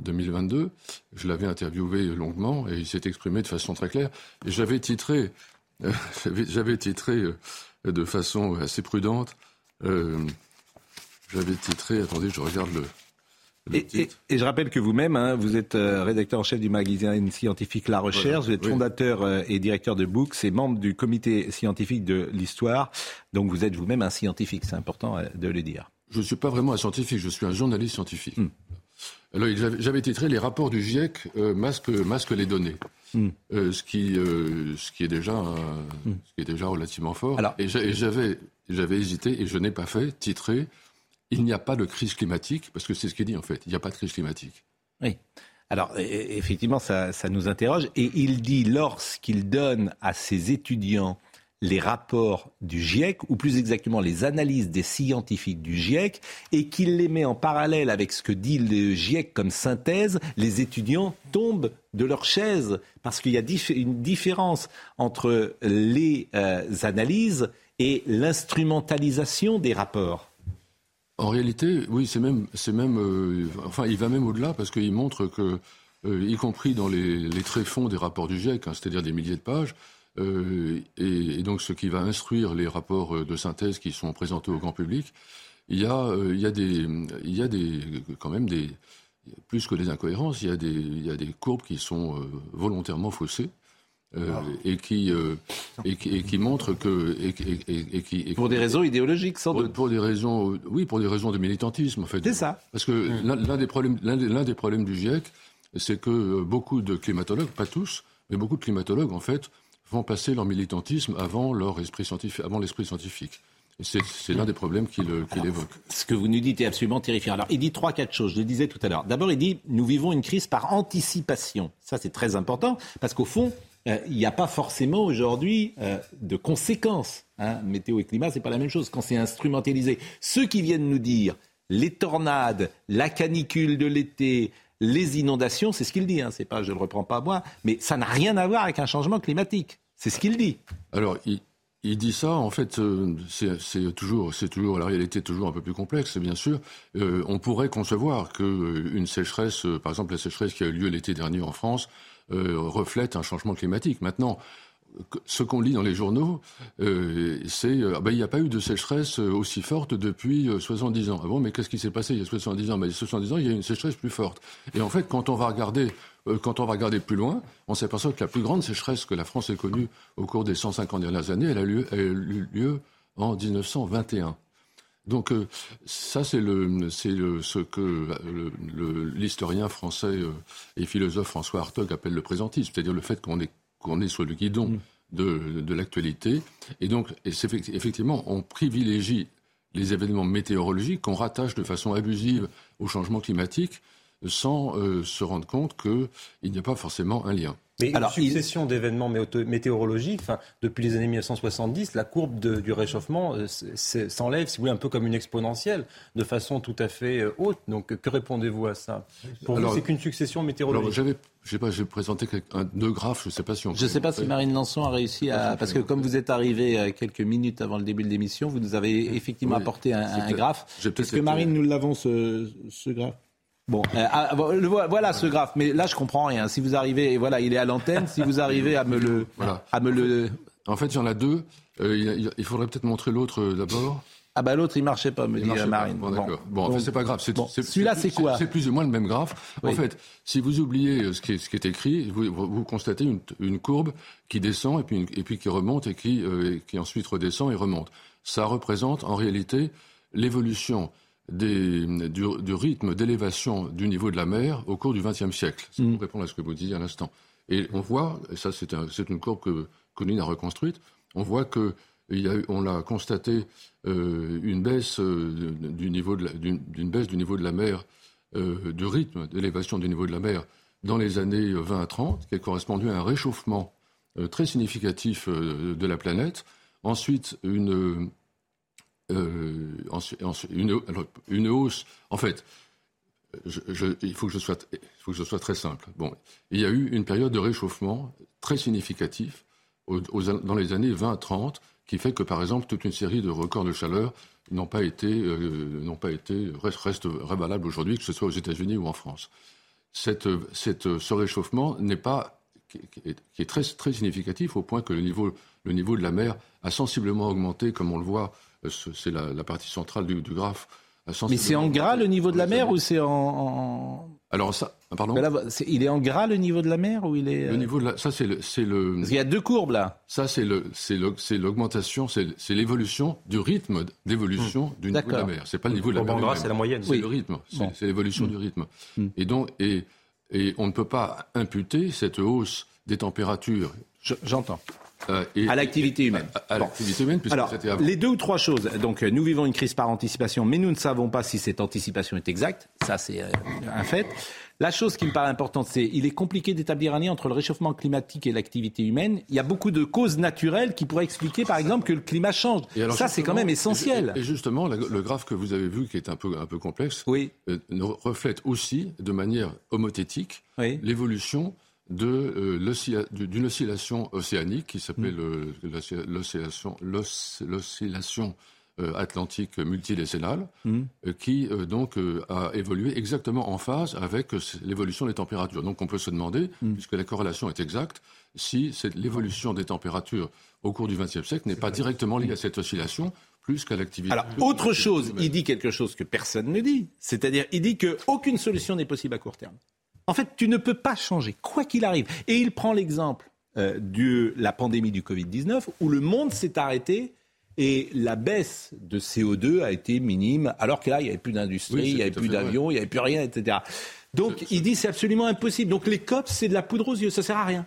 2022. Je l'avais interviewé longuement et il s'est exprimé de façon très claire. Et j'avais titré, j'avais titré de façon assez prudente. j'avais titré, attendez, je regarde le, et, je rappelle que vous-même, hein, vous êtes euh, rédacteur en chef du magazine scientifique La Recherche, vous êtes fondateur euh, et directeur de Books et membre du comité scientifique de l'histoire. Donc vous êtes vous-même un scientifique, c'est important euh, de le dire. Je ne suis pas vraiment un scientifique, je suis un journaliste scientifique. Hmm. Alors j'avais titré Les rapports du GIEC masquent, les données. Ce, qui, ce, qui est déjà, ce qui est déjà relativement fort. Alors, et j'avais hésité, et je n'ai pas fait, titré il n'y a pas de crise climatique, parce que c'est ce qu'il dit en fait, il n'y a pas de crise climatique. Oui. Alors, e, e, effectivement, ça, nous interroge. Et il dit, lorsqu'il donne à ses étudiants les rapports du GIEC, ou plus exactement les analyses des scientifiques du GIEC, et qu'il les met en parallèle avec ce que dit le GIEC comme synthèse, les étudiants tombent de leur chaise, parce qu'il y a une différence entre les euh, analyses et l'instrumentalisation des rapports. En réalité, oui, c'est même, c'est même, euh, enfin, il va même au-delà parce qu'il montre que, euh, y compris dans les, les tréfonds des rapports du GIEC, hein, c'est-à-dire des milliers de pages, euh, et, donc ce qui va instruire les rapports de synthèse qui sont présentés au grand public, il y a, il y a des, il y a des, quand même des, plus que des incohérences, il y a des, il y a des courbes qui sont volontairement faussées. Euh, et, qui, euh, et, qui, et, qui, montre que et, qui, pour des raisons idéologiques sans pour, doute pour des raisons oui pour des raisons de militantisme en fait c'est ça parce que l'un des problèmes l'un des, problèmes du GIEC c'est que euh, beaucoup de climatologues pas tous mais beaucoup de climatologues en fait vont passer leur militantisme avant leur esprit scientifique avant l'esprit scientifique c'est l'un des problèmes qu'il évoque. Ce que vous nous dites est absolument terrifiant. Alors, il dit trois, quatre choses. Je le disais tout à l'heure. D'abord, il dit nous vivons une crise par anticipation. Ça, c'est très important parce qu'au fond, euh, il n'y a pas forcément aujourd'hui euh, de conséquences. Hein. Météo et climat, c'est pas la même chose quand c'est instrumentalisé. Ceux qui viennent nous dire les tornades, la canicule de l'été, les inondations, c'est ce qu'il dit. Hein. C'est pas, je le reprends pas moi, mais ça n'a rien à voir avec un changement climatique. C'est ce qu'il dit. Alors, il, dit ça, en fait, euh, c'est toujours, toujours la réalité est toujours un peu plus complexe, bien sûr. on pourrait concevoir qu'une sécheresse, par exemple la sécheresse qui a eu lieu l'été dernier en France, reflète un changement climatique. Maintenant, ce qu'on lit dans les journaux, euh, c'est euh, ben, il n'y a pas eu de sécheresse euh, aussi forte depuis 70 ans. Ah bon, mais qu'est-ce qui s'est passé il y a 70 ans? Ben, Il y a 70 ans, il y a une sécheresse plus forte. Et en fait, quand on va regarder, quand on va regarder plus loin, on s'aperçoit que la plus grande sécheresse que la France ait connue au cours des 150 dernières années, elle a, lieu, elle a eu lieu en 1921. Donc ça, c'est le, c'est le, ce que l'historien français et philosophe François Hartog appelle le présentisme, c'est-à-dire le fait qu'on est qu'on est sur le guidon mm. de, de l'actualité. Et donc, et effectivement, on privilégie les événements météorologiques qu'on rattache de façon abusive au changement climatique sans euh, se rendre compte qu'il n'y a pas forcément un lien. Mais Alors, une succession d'événements météorologiques, enfin, depuis les années 1970, la courbe de, du réchauffement euh, s'enlève, si vous voulez, un peu comme une exponentielle, de façon tout à fait euh, haute. Donc, que répondez-vous à ça? Pour vous, c'est qu'une succession météorologique je sais pas, j'ai présenté un, deux graphes, je ne sais pas si on. Je ne sais pas si Marine Lançon a réussi à, parce que comme vous êtes arrivé euh, quelques minutes avant le début de l'émission, vous nous avez effectivement apporté un, un graphe. Est-ce que Marine, nous l'avons ce, ce graphe Bon, euh, ah, voilà ce graphe, mais là je comprends rien. Si vous arrivez, et voilà, il est à l'antenne. Si vous arrivez à me le, voilà. à me le. En fait, il y en a deux. Euh, il, faudrait peut-être montrer l'autre euh, d'abord. Ah bah l'autre il marchait pas, me dit Marine. Bon, d'accord. Bon, c'est pas grave. Celui-là c'est quoi? C'est plus ou moins le même graphe. En fait, si vous oubliez ce qui est, ce qui est écrit, vous, vous constatez une, une, courbe qui descend et puis, et puis qui remonte et qui, qui ensuite redescend et remonte. Ça représente en réalité l'évolution des, du, rythme d'élévation du niveau de la mer au cours du XXe siècle. Ça mm. répond à ce que vous disiez à l'instant. Et on voit, et ça c'est un, une courbe que Conine a reconstruite, on voit que il y a, on a constaté euh, une baisse euh, du niveau de d'une baisse du niveau de la mer, euh, du rythme d'élévation du niveau de la mer dans les années 20 à 30, qui a correspondu à un réchauffement très significatif de la planète. Ensuite, une euh, une, hausse. En fait, il, faut que je sois, faut que je sois très simple. Bon, il y a eu une période de réchauffement très significatif dans les années 20-30 qui fait que, par exemple, toute une série de records de chaleur n'ont pas été, euh, pas été restent, restent aujourd'hui, que ce soit aux États-Unis ou en France. Cette, cette, ce réchauffement n'est pas qui est, très, très significatif au point que le niveau, le niveau de la mer a sensiblement augmenté, comme on le voit c'est la, partie centrale du, graphe. Mais c'est en gras le niveau de la mer ou c'est en, Alors ça, pardon. il est en gras le niveau de la mer ou il est Le euh, niveau de la, ça c'est le, c'est le. Parce qu'il y a deux courbes là. Ça c'est le, c'est l'augmentation, c'est, l'évolution du rythme d'évolution hmm. du niveau de la mer. C'est pas le niveau de la mer. gras, c'est la moyenne. C'est le rythme. C'est, l'évolution hmm. du rythme. Hmm. Et donc et et on ne peut pas imputer cette hausse des températures. J'entends. Euh, à l'activité humaine. À, l'activité humaine, puisque Alors, les deux ou trois choses. Donc, nous vivons une crise par anticipation, mais nous ne savons pas si cette anticipation est exacte. Ça, c'est euh, un fait. La chose qui me paraît importante, c'est il est compliqué d'établir un lien entre le réchauffement climatique et l'activité humaine. Il y a beaucoup de causes naturelles qui pourraient expliquer, par exemple, que le climat change. ça, c'est quand même essentiel. Et, justement, le graphe que vous avez vu, qui est un peu, un peu complexe, oui. Euh, reflète aussi, de manière homothétique, l'évolution euh, d'une oscillation océanique qui s'appelle mm. l'oscillation euh, atlantique multidécennale, mm. euh, qui donc a évolué exactement en phase avec l'évolution des températures. Donc on peut se demander, mm. puisque la corrélation est exacte, si l'évolution des températures au cours du XXe siècle n'est pas directement liée à cette oscillation, plus qu'à l'activité. Alors, autre chose, il dit quelque chose que personne ne dit. C'est-à-dire, il dit qu'aucune solution n'est possible à court terme. En fait, tu ne peux pas changer, quoi qu'il arrive. Et il prend l'exemple euh, de la pandémie du Covid-19, où le monde s'est arrêté et la baisse de CO2 a été minime, alors que là, il n'y avait plus d'industrie, il n'y avait plus d'avions, il n'y avait plus rien, etc. Donc, il dit c'est absolument impossible. Donc, les COP, c'est de la poudre aux yeux, ça sert à rien.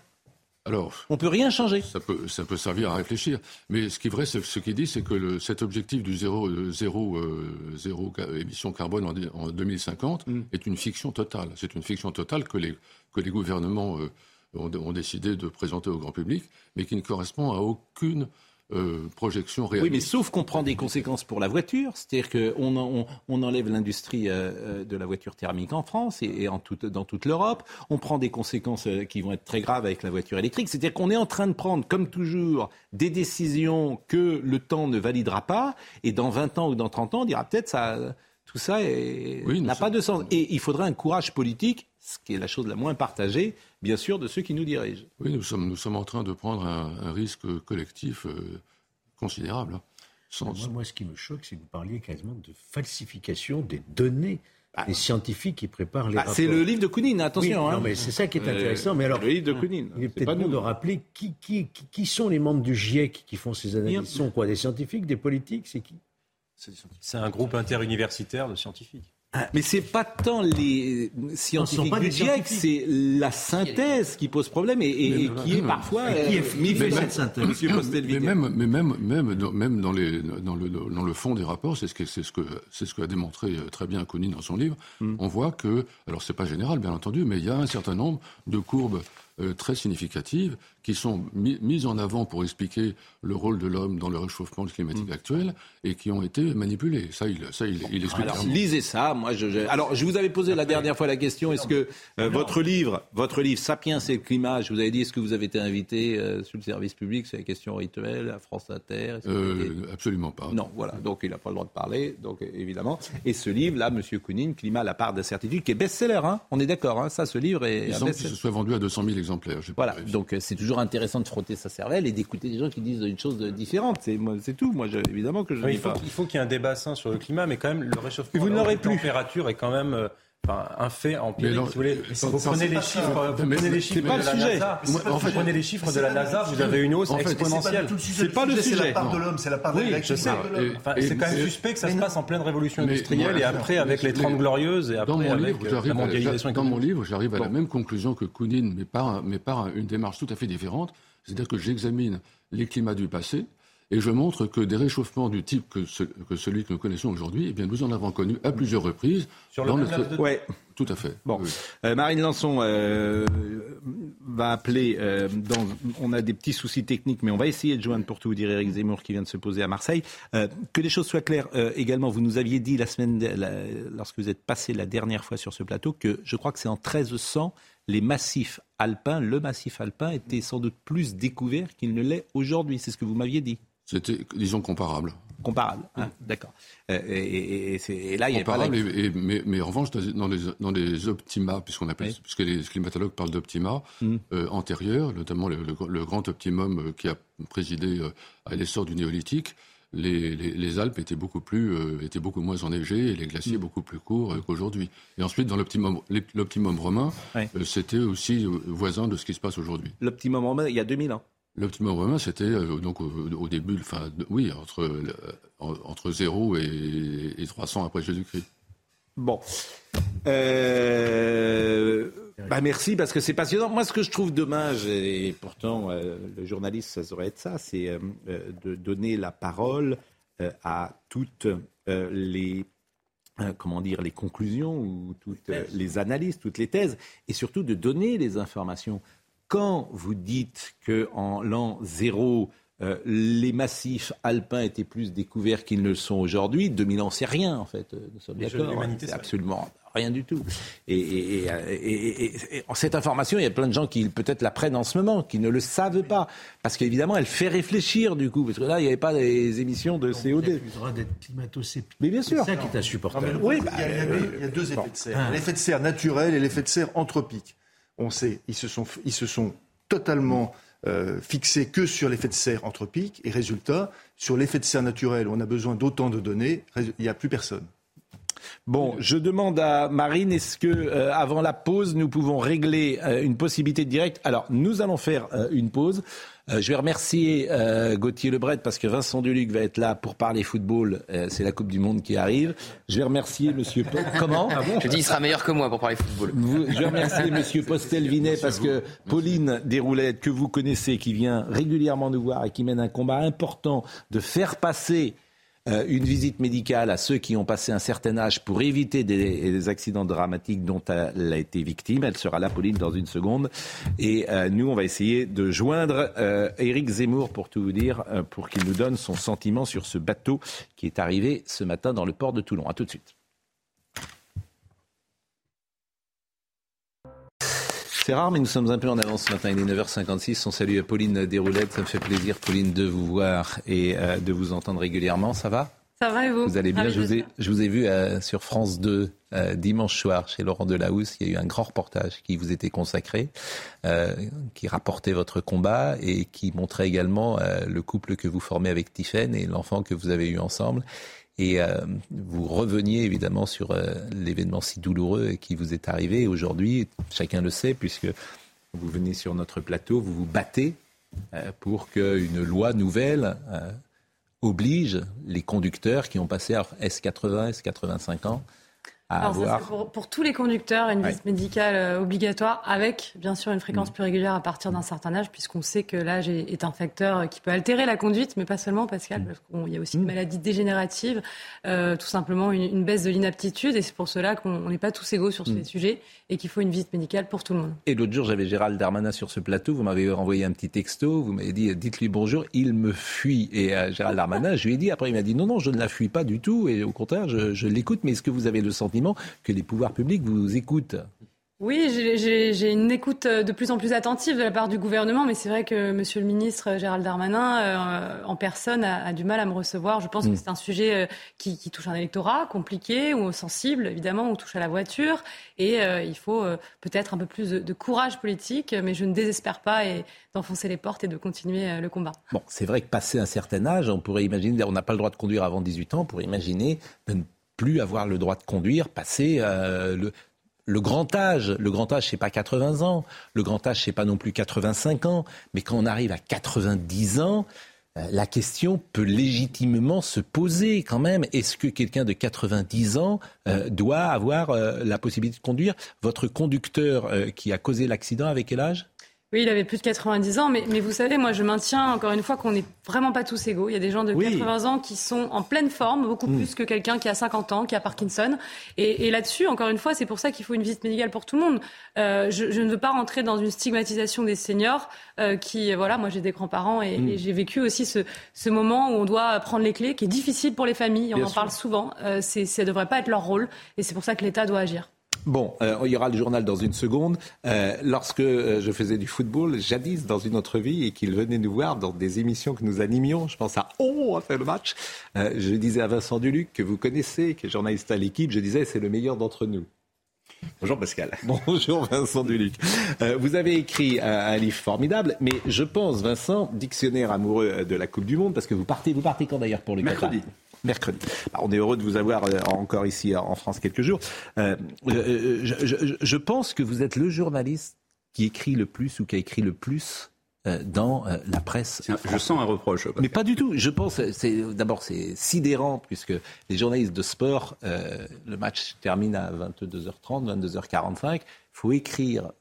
Alors, on peut rien changer. Ça peut, ça peut servir à réfléchir. Mais ce qui est vrai, ce qu'il dit, c'est que le, cet objectif du zéro, euh, zéro, euh, zéro émission carbone en, 2050 mm. est une fiction totale. C'est une fiction totale que les, que les gouvernements euh, ont, ont, décidé de présenter au grand public, mais qui ne correspond à aucune euh, projection réelle. Oui, mais sauf qu'on prend des conséquences pour la voiture, c'est-à-dire qu'on on, on, enlève l'industrie euh, euh, de la voiture thermique en France et, en toute, dans toute l'Europe. On prend des conséquences qui vont être très graves avec la voiture électrique. C'est-à-dire qu'on est en train de prendre, comme toujours, des décisions que le temps ne validera pas. Et dans 20 ans ou dans 30 ans, on dira peut-être ça tout ça n'a pas de sens. Et il faudrait un courage politique, ce qui est la chose la moins partagée, bien sûr, de ceux qui nous dirigent. Oui, nous sommes, nous sommes en train de prendre un, risque collectif euh, considérable. Moi, moi, ce qui me choque, c'est que vous parliez quasiment de falsification des données bah, les scientifiques qui préparent les bah, C'est le livre de Kounin, attention. hein. Non, mais c'est ça qui est euh, intéressant. mais alors, le livre de Kounin. Il est, peut-être bon de rappeler qui, qui, qui, sont les membres du GIEC qui font ces analyses. Ce sont quoi Des scientifiques, des politiques C'est qui? C'est un groupe interuniversitaire de scientifiques. Ah, mais c'est pas tant les scientifiques du GIEC, c'est la synthèse qui pose problème et, qui est parfois qui fait cette synthèse mais même, mais même, même, dans, même dans, les, dans, le, dans le fond des rapports, c'est ce que c'est ce que c'est ce qu'a démontré euh, très bien Conine dans son livre. Hmm. On voit que, alors c'est pas général bien entendu, mais il y a un certain nombre de courbes euh, très significatives qui sont mises en avant pour expliquer le rôle de l'homme dans le réchauffement climatique mm. actuel et qui ont été manipulées. Ça, il, ça, il, il explique. Alors, lisez ça. Moi, je, alors, je vous avais posé la dernière fois la question est-ce que euh, votre livre, votre livre Sapiens et le climat, je vous avais dit est-ce que vous avez été invité euh, sur le service public? C'est la question rituelle à France Inter Absolument pas. Non, voilà. Donc, il n'a pas le droit de parler, donc évidemment. Et ce livre, là, Monsieur Kounine, Climat, la part d'incertitude, qui est best-seller. Hein on est d'accord. Hein ça, ce livre est. Il semble qu'il se soit vendu à 200 000 exemplaires. Voilà. Donc, c'est toujours intéressant de frotter sa cervelle et d'écouter des gens qui disent une chose différente. C'est, c'est tout. Moi, évidemment que je. il, faut, pas. il faut qu'il y ait un débat sain sur le climat, mais quand même, le réchauffement de la température est quand même. Euh, Enfin, un fait empirique. si vous, voulez, vous prenez les chiffres, vous prenez les chiffres de la NASA. En fait, vous prenez les chiffres de la NASA, vous avez une hausse exponentielle. C'est pas le sujet. C'est la part de l'homme, c'est la part de je sais. C'est quand même suspect que ça se passe en pleine révolution industrielle et après avec les Trente glorieuses et après avec la mondialisation Dans mon livre, j'arrive à la même conclusion que Kounin, mais par une démarche tout à fait différente. C'est-à-dire que j'examine les climats du passé, et je montre que des réchauffements du type que, celui que nous connaissons aujourd'hui, eh bien, nous en avons connu à plusieurs reprises. Sur le notre... Ouais. Tout à fait. Bon. Euh, Marine Lançon euh, va appeler. Euh, dans, on a des petits soucis techniques, mais on va essayer de joindre pour tout vous dire Eric Zemmour qui vient de se poser à Marseille. que les choses soient claires également, vous nous aviez dit la semaine, lorsque vous êtes passé la dernière fois sur ce plateau, que je crois que c'est en 1300 les massifs alpins, le massif alpin était sans doute plus découvert qu'il ne l'est aujourd'hui. C'est ce que vous m'aviez dit. C'était, disons, comparable. Comparable, ah, d'accord. Euh, et, et, là, il y a pas mais, mais, en revanche, dans les, dans les optima, puisqu'on appelle, puisque les climatologues parlent d'optima mm. euh, antérieurs, notamment le, grand optimum euh, qui a présidé à l'essor du néolithique, les, les, Alpes étaient beaucoup plus étaient beaucoup moins enneigées et les glaciers mm. beaucoup plus courts qu'aujourd'hui. Et ensuite, dans l'optimum l'optimum romain, c'était aussi voisin de ce qui se passe aujourd'hui. L'optimum romain, il y a 2000 ans. L'optimum romain, c'était euh, donc au, début, enfin, oui, entre, entre 0 et, 300 après Jésus-Christ. Bon. Euh, bah merci parce que c'est passionnant. Moi, ce que je trouve dommage, et pourtant euh, le journaliste, ça devrait être ça, c'est de donner la parole à toutes les comment dire les conclusions ou toutes les analyses, toutes les thèses, et surtout de donner les informations quand vous dites qu'en l'an zéro, euh, les massifs alpins étaient plus découverts qu'ils ne le sont aujourd'hui, 2000 ans, c'est rien en fait. Nous sommes d'accord. C'est absolument rien du tout. Et, cette information, il y a plein de gens qui peut-être la prennent en ce moment, qui ne le savent pas, parce qu'évidemment, elle fait réfléchir du coup, parce que là, il n'y avait pas des émissions de CO2. Il d'être climato Mais bien sûr. C'est ça qui est insupportable. oui, il, y a, deux effets de serre. L'effet de serre naturel et l'effet de serre anthropique on sait, ils se sont, ils se sont totalement euh, fixés que sur l'effet de serre anthropique. Et résultat, sur l'effet de serre naturel, on a besoin d'autant de données, il n'y a plus personne. Bon, je demande à Marine, est-ce que euh, avant la pause, nous pouvons régler euh, une possibilité de direct Alors, nous allons faire une pause. Euh, je vais remercier euh, Gauthier Lebret parce que Vincent Duluc va être là pour parler football. Euh, c'est la Coupe du Monde qui arrive. Je vais remercier Monsieur. Comment ah Je dis il sera meilleur que moi pour parler football. je vais remercier Monsieur Postel-Vinet parce que Pauline Desroulettes, que vous connaissez, qui vient régulièrement nous voir et qui mène un combat important de faire passer euh, une visite médicale à ceux qui ont passé un certain âge pour éviter des, accidents dramatiques dont elle a été victime. Elle sera là, Pauline, dans une seconde. Et euh, nous, on va essayer de joindre euh, Éric Zemmour, pour tout vous dire, pour qu'il nous donne son sentiment sur ce bateau qui est arrivé ce matin dans le port de Toulon. À tout de suite. C'est rare, mais nous sommes un peu en avance ce matin. Il est 9h56. On salue Pauline Desroulettes. Ça me fait plaisir, Pauline, de vous voir et euh, de vous entendre régulièrement. Ça va? Ça va et vous? Vous allez bien? Je vous, ai, je vous ai vu euh, sur France 2 euh, dimanche soir chez Laurent Delahousse. Il y a eu un grand reportage qui vous était consacré, qui rapportait votre combat et qui montrait également le couple que vous formez avec Tiffaine et l'enfant que vous avez eu ensemble. Et vous reveniez évidemment sur l'événement si douloureux qui vous est arrivé. Aujourd'hui, chacun le sait, puisque vous venez sur notre plateau, vous vous battez pour qu'une loi nouvelle oblige les conducteurs qui ont passé à S80, S85 ans pour, tous les conducteurs, une visite médicale euh, obligatoire avec, bien sûr, une fréquence mm. plus régulière à partir d'un certain âge, puisqu'on sait que l'âge est, un facteur euh, qui peut altérer la conduite, mais pas seulement, Pascal, mm. parce qu'il y a aussi une mm. maladie dégénérative, euh, tout simplement une, baisse de l'inaptitude, et c'est pour cela qu'on n'est pas tous égaux sur ces sujets et qu'il faut une visite médicale pour tout le monde. Et l'autre jour, j'avais Gérald Darmanin sur ce plateau, vous m'avez envoyé un petit texto, vous m'avez dit dites-lui bonjour, il me fuit. Et Gérald Darmanin, je lui ai dit, après il m'a dit non, non, je ne la fuis pas du tout, et au contraire, je, je l'écoute, mais est-ce que vous avez le sentiment que les pouvoirs publics vous écoutent oui, j'ai une écoute euh, de plus en plus attentive de la part du gouvernement, mais c'est vrai que Monsieur le ministre Gérald Darmanin, euh, en personne, a, du mal à me recevoir. Je pense que mm. c'est un sujet euh, qui, touche un électorat compliqué ou sensible, évidemment, ou touche à la voiture, et il faut peut-être un peu plus de, courage politique, mais je ne désespère pas et d'enfoncer les portes et de continuer le combat. Bon, c'est vrai que passé un certain âge, on pourrait imaginer, on n'a pas le droit de conduire avant 18 ans, on pourrait imaginer de ne plus avoir le droit de conduire, passer euh, le, grand âge, le grand âge, c'est pas 80 ans. Le grand âge, c'est pas non plus 85 ans. Mais quand on arrive à 90 ans, euh, la question peut légitimement se poser quand même. Est-ce que quelqu'un de 90 ans euh, doit avoir la possibilité de conduire? Votre conducteur qui a causé l'accident, avec quel âge? Oui, il avait plus de 90 ans, mais, mais vous savez, moi je maintiens encore une fois qu'on n'est vraiment pas tous égaux. Il y a des gens de 80 ans qui sont en pleine forme, beaucoup mm. plus que quelqu'un qui a 50 ans, qui a Parkinson. Et, et là-dessus, encore une fois, c'est pour ça qu'il faut une visite médicale pour tout le monde. Euh, je, je, ne veux pas rentrer dans une stigmatisation des seniors euh, qui, voilà, moi j'ai des grands-parents et, mm. et j'ai vécu aussi ce, ce, moment où on doit prendre les clés, qui est difficile pour les familles, on en parle souvent. Euh, ça ne devrait pas être leur rôle et c'est pour ça que l'État doit agir. Bon, euh, il y aura le journal dans une seconde. Euh, lorsque euh, je faisais du football, jadis dans une autre vie, et qu'il venait nous voir dans des émissions que nous animions, je pense à Oh, on fait le match, je disais à Vincent Duluc, que vous connaissez, qui est journaliste à l'équipe, je disais c'est le meilleur d'entre nous. Bonjour Pascal. Bonjour Vincent Duluc. vous avez écrit un, livre formidable, mais je pense, Vincent, dictionnaire amoureux de la Coupe du Monde, parce que vous partez, vous partez quand d'ailleurs pour le Mercredi mercredi. Bah, on est heureux de vous avoir euh, encore ici en France quelques jours. Euh, euh, je, pense que vous êtes le journaliste qui écrit le plus ou qui a écrit le plus dans la presse. je sens un reproche. Mais pas du tout. Je pense, c'est d'abord c'est sidérant puisque les journalistes de sport, le match termine à 22h30, 22h45. Il faut écrire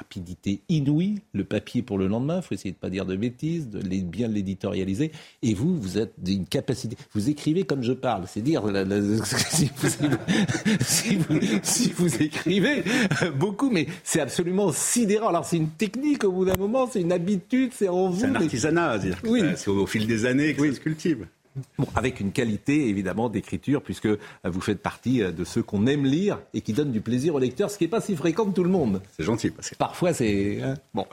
rapidité inouïe, le papier pour le lendemain, il faut essayer de ne pas dire de bêtises, de bien l'éditorialiser. Et vous, vous êtes d'une capacité, vous écrivez comme je parle, c'est dire si, vous, si, vous, écrivez beaucoup, mais c'est absolument sidérant. Alors c'est une technique au bout d'un moment, c'est une habitude, c'est en vous. C'est un artisanat, à dire. Oui. C'est au, fil des années que ça se cultive. Bon, avec une qualité évidemment d'écriture, puisque euh, vous faites partie euh, de ceux qu'on aime lire et qui donnent du plaisir au lecteur, ce qui n'est pas si fréquent de tout le monde. C'est gentil. Parce que... Parfois, c'est hein, bon.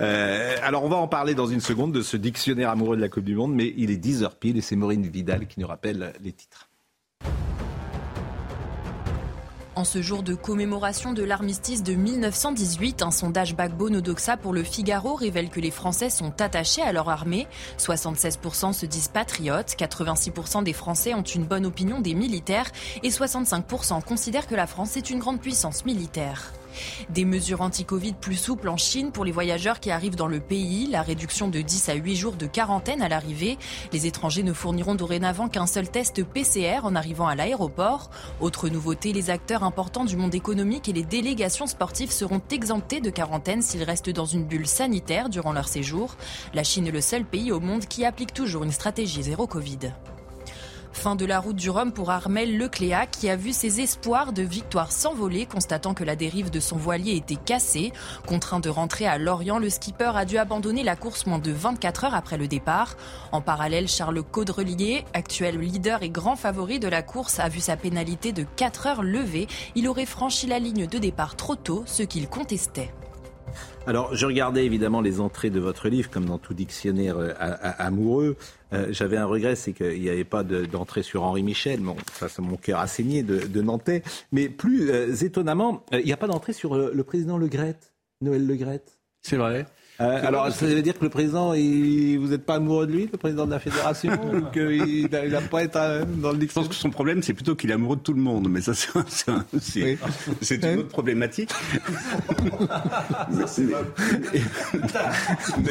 Euh, alors, on va en parler dans une seconde de ce dictionnaire amoureux de la Coupe du Monde, mais il est 10 heures pile et c'est Maureen Vidal qui nous rappelle les titres. En ce jour de commémoration de l'armistice de 1918, un sondage Backbone Odoxa pour le Figaro révèle que les Français sont attachés à leur armée. 76% se disent patriotes, 86% des Français ont une bonne opinion des militaires et 65% considèrent que la France est une grande puissance militaire. Des mesures anti-Covid plus souples en Chine pour les voyageurs qui arrivent dans le pays, la réduction de 10 à 8 jours de quarantaine à l'arrivée. Les étrangers ne fourniront dorénavant qu'un seul test PCR en arrivant à l'aéroport. Autre nouveauté, les acteurs importants du monde économique et les délégations sportives seront exemptés de quarantaine s'ils restent dans une bulle sanitaire durant leur séjour. La Chine est le seul pays au monde qui applique toujours une stratégie zéro Covid. Fin de la route du Rhum pour Armel Lecléa qui a vu ses espoirs de victoire s'envoler constatant que la dérive de son voilier était cassée. Contraint de rentrer à Lorient, le skipper a dû abandonner la course moins de 24 heures après le départ. En parallèle, Charles Caudrelier, actuel leader et grand favori de la course, a vu sa pénalité de 4 heures levée. Il aurait franchi la ligne de départ trop tôt, ce qu'il contestait. Alors, je regardais évidemment les entrées de votre livre, comme dans tout dictionnaire euh, amoureux. Euh, j'avais un regret, c'est qu'il n'y avait pas d'entrée sur Henri Michel. Mon cœur a saigné de, Nantais. Mais plus étonnamment, il n'y a pas d'entrée sur le président Le Gret, Noël Le Gret? C'est vrai. Euh, alors, ça veut dire que le président, vous n'êtes pas amoureux de lui, le président de la fédération, ou qu'il n'a pas être euh, dans le dictionnaire Je pense que son problème, c'est plutôt qu'il est amoureux de tout le monde, mais ça, c'est une autre problématique.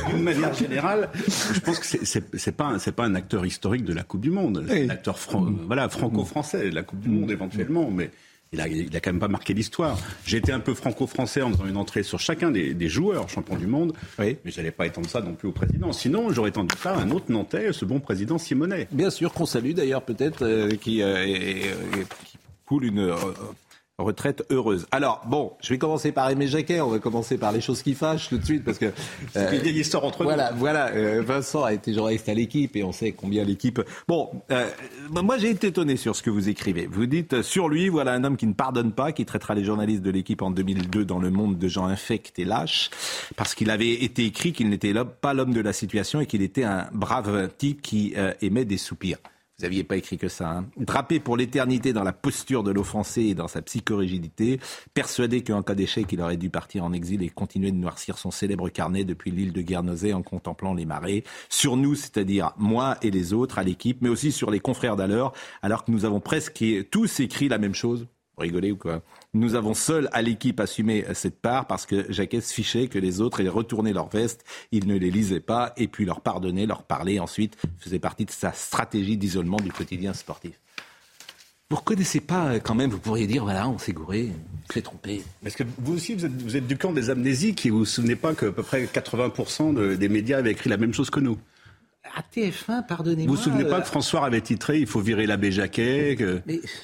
D'une manière générale, je pense que c'est pas pas un acteur historique de la Coupe du Monde, c'est un acteur voilà franco-français de la Coupe du Monde éventuellement, mais il a, il a, quand même pas marqué l'histoire. J'ai été un peu franco-français en faisant une entrée sur chacun des, joueurs champions du monde, oui. mais j'allais pas étendre ça non plus au président. Sinon, j'aurais tendu ça à un autre Nantais, ce bon président Simonet. Bien sûr, qu'on salue d'ailleurs peut-être, euh, qui, euh, qui, coule une retraite heureuse. Alors, bon, je vais commencer par Aimé Jacquet, on va commencer par les choses qui fâchent tout de suite, parce que... C'est une vieille histoire entre voilà, nous. Voilà, euh, Vincent a été journaliste à l'équipe, et on sait combien l'équipe... Bon, euh, moi j'ai été étonné sur ce que vous écrivez. Vous dites, sur lui, voilà un homme qui ne pardonne pas, qui traitera les journalistes de l'équipe en 2002 dans le monde de gens infects et lâches, parce qu'il avait été écrit qu'il n'était pas l'homme de la situation et qu'il était un brave type qui euh, émet des soupirs. Vous n'aviez pas écrit que ça. Hein. Drapé pour l'éternité dans la posture de l'offensé et dans sa psychorigidité, persuadé qu'en cas d'échec, il aurait dû partir en exil et continuer de noircir son célèbre carnet depuis l'île de Guernesey en contemplant les marées. Sur nous, c'est-à-dire moi et les autres, à l'équipe, mais aussi sur les confrères d'alors, alors que nous avons presque tous écrit la même chose. Vous rigolez ou quoi nous avons seuls à l'équipe assumé cette part parce que Jacques se fichait que les autres aient retourné leur veste, il ne les lisait pas et puis leur pardonner, leur parler ensuite faisait partie de sa stratégie d'isolement du quotidien sportif. Vous ne reconnaissez pas euh, quand même, vous pourriez dire, voilà, on s'est gouré, on s'est trompé. Parce que vous aussi, vous êtes, vous êtes du camp des amnésiques et vous vous souvenez pas qu'à peu près 80% des médias avaient écrit la même chose que nous? À TF1, pardonnez-moi. Vous vous souvenez pas euh, que François avait titré Il faut virer l'abbé Jacquet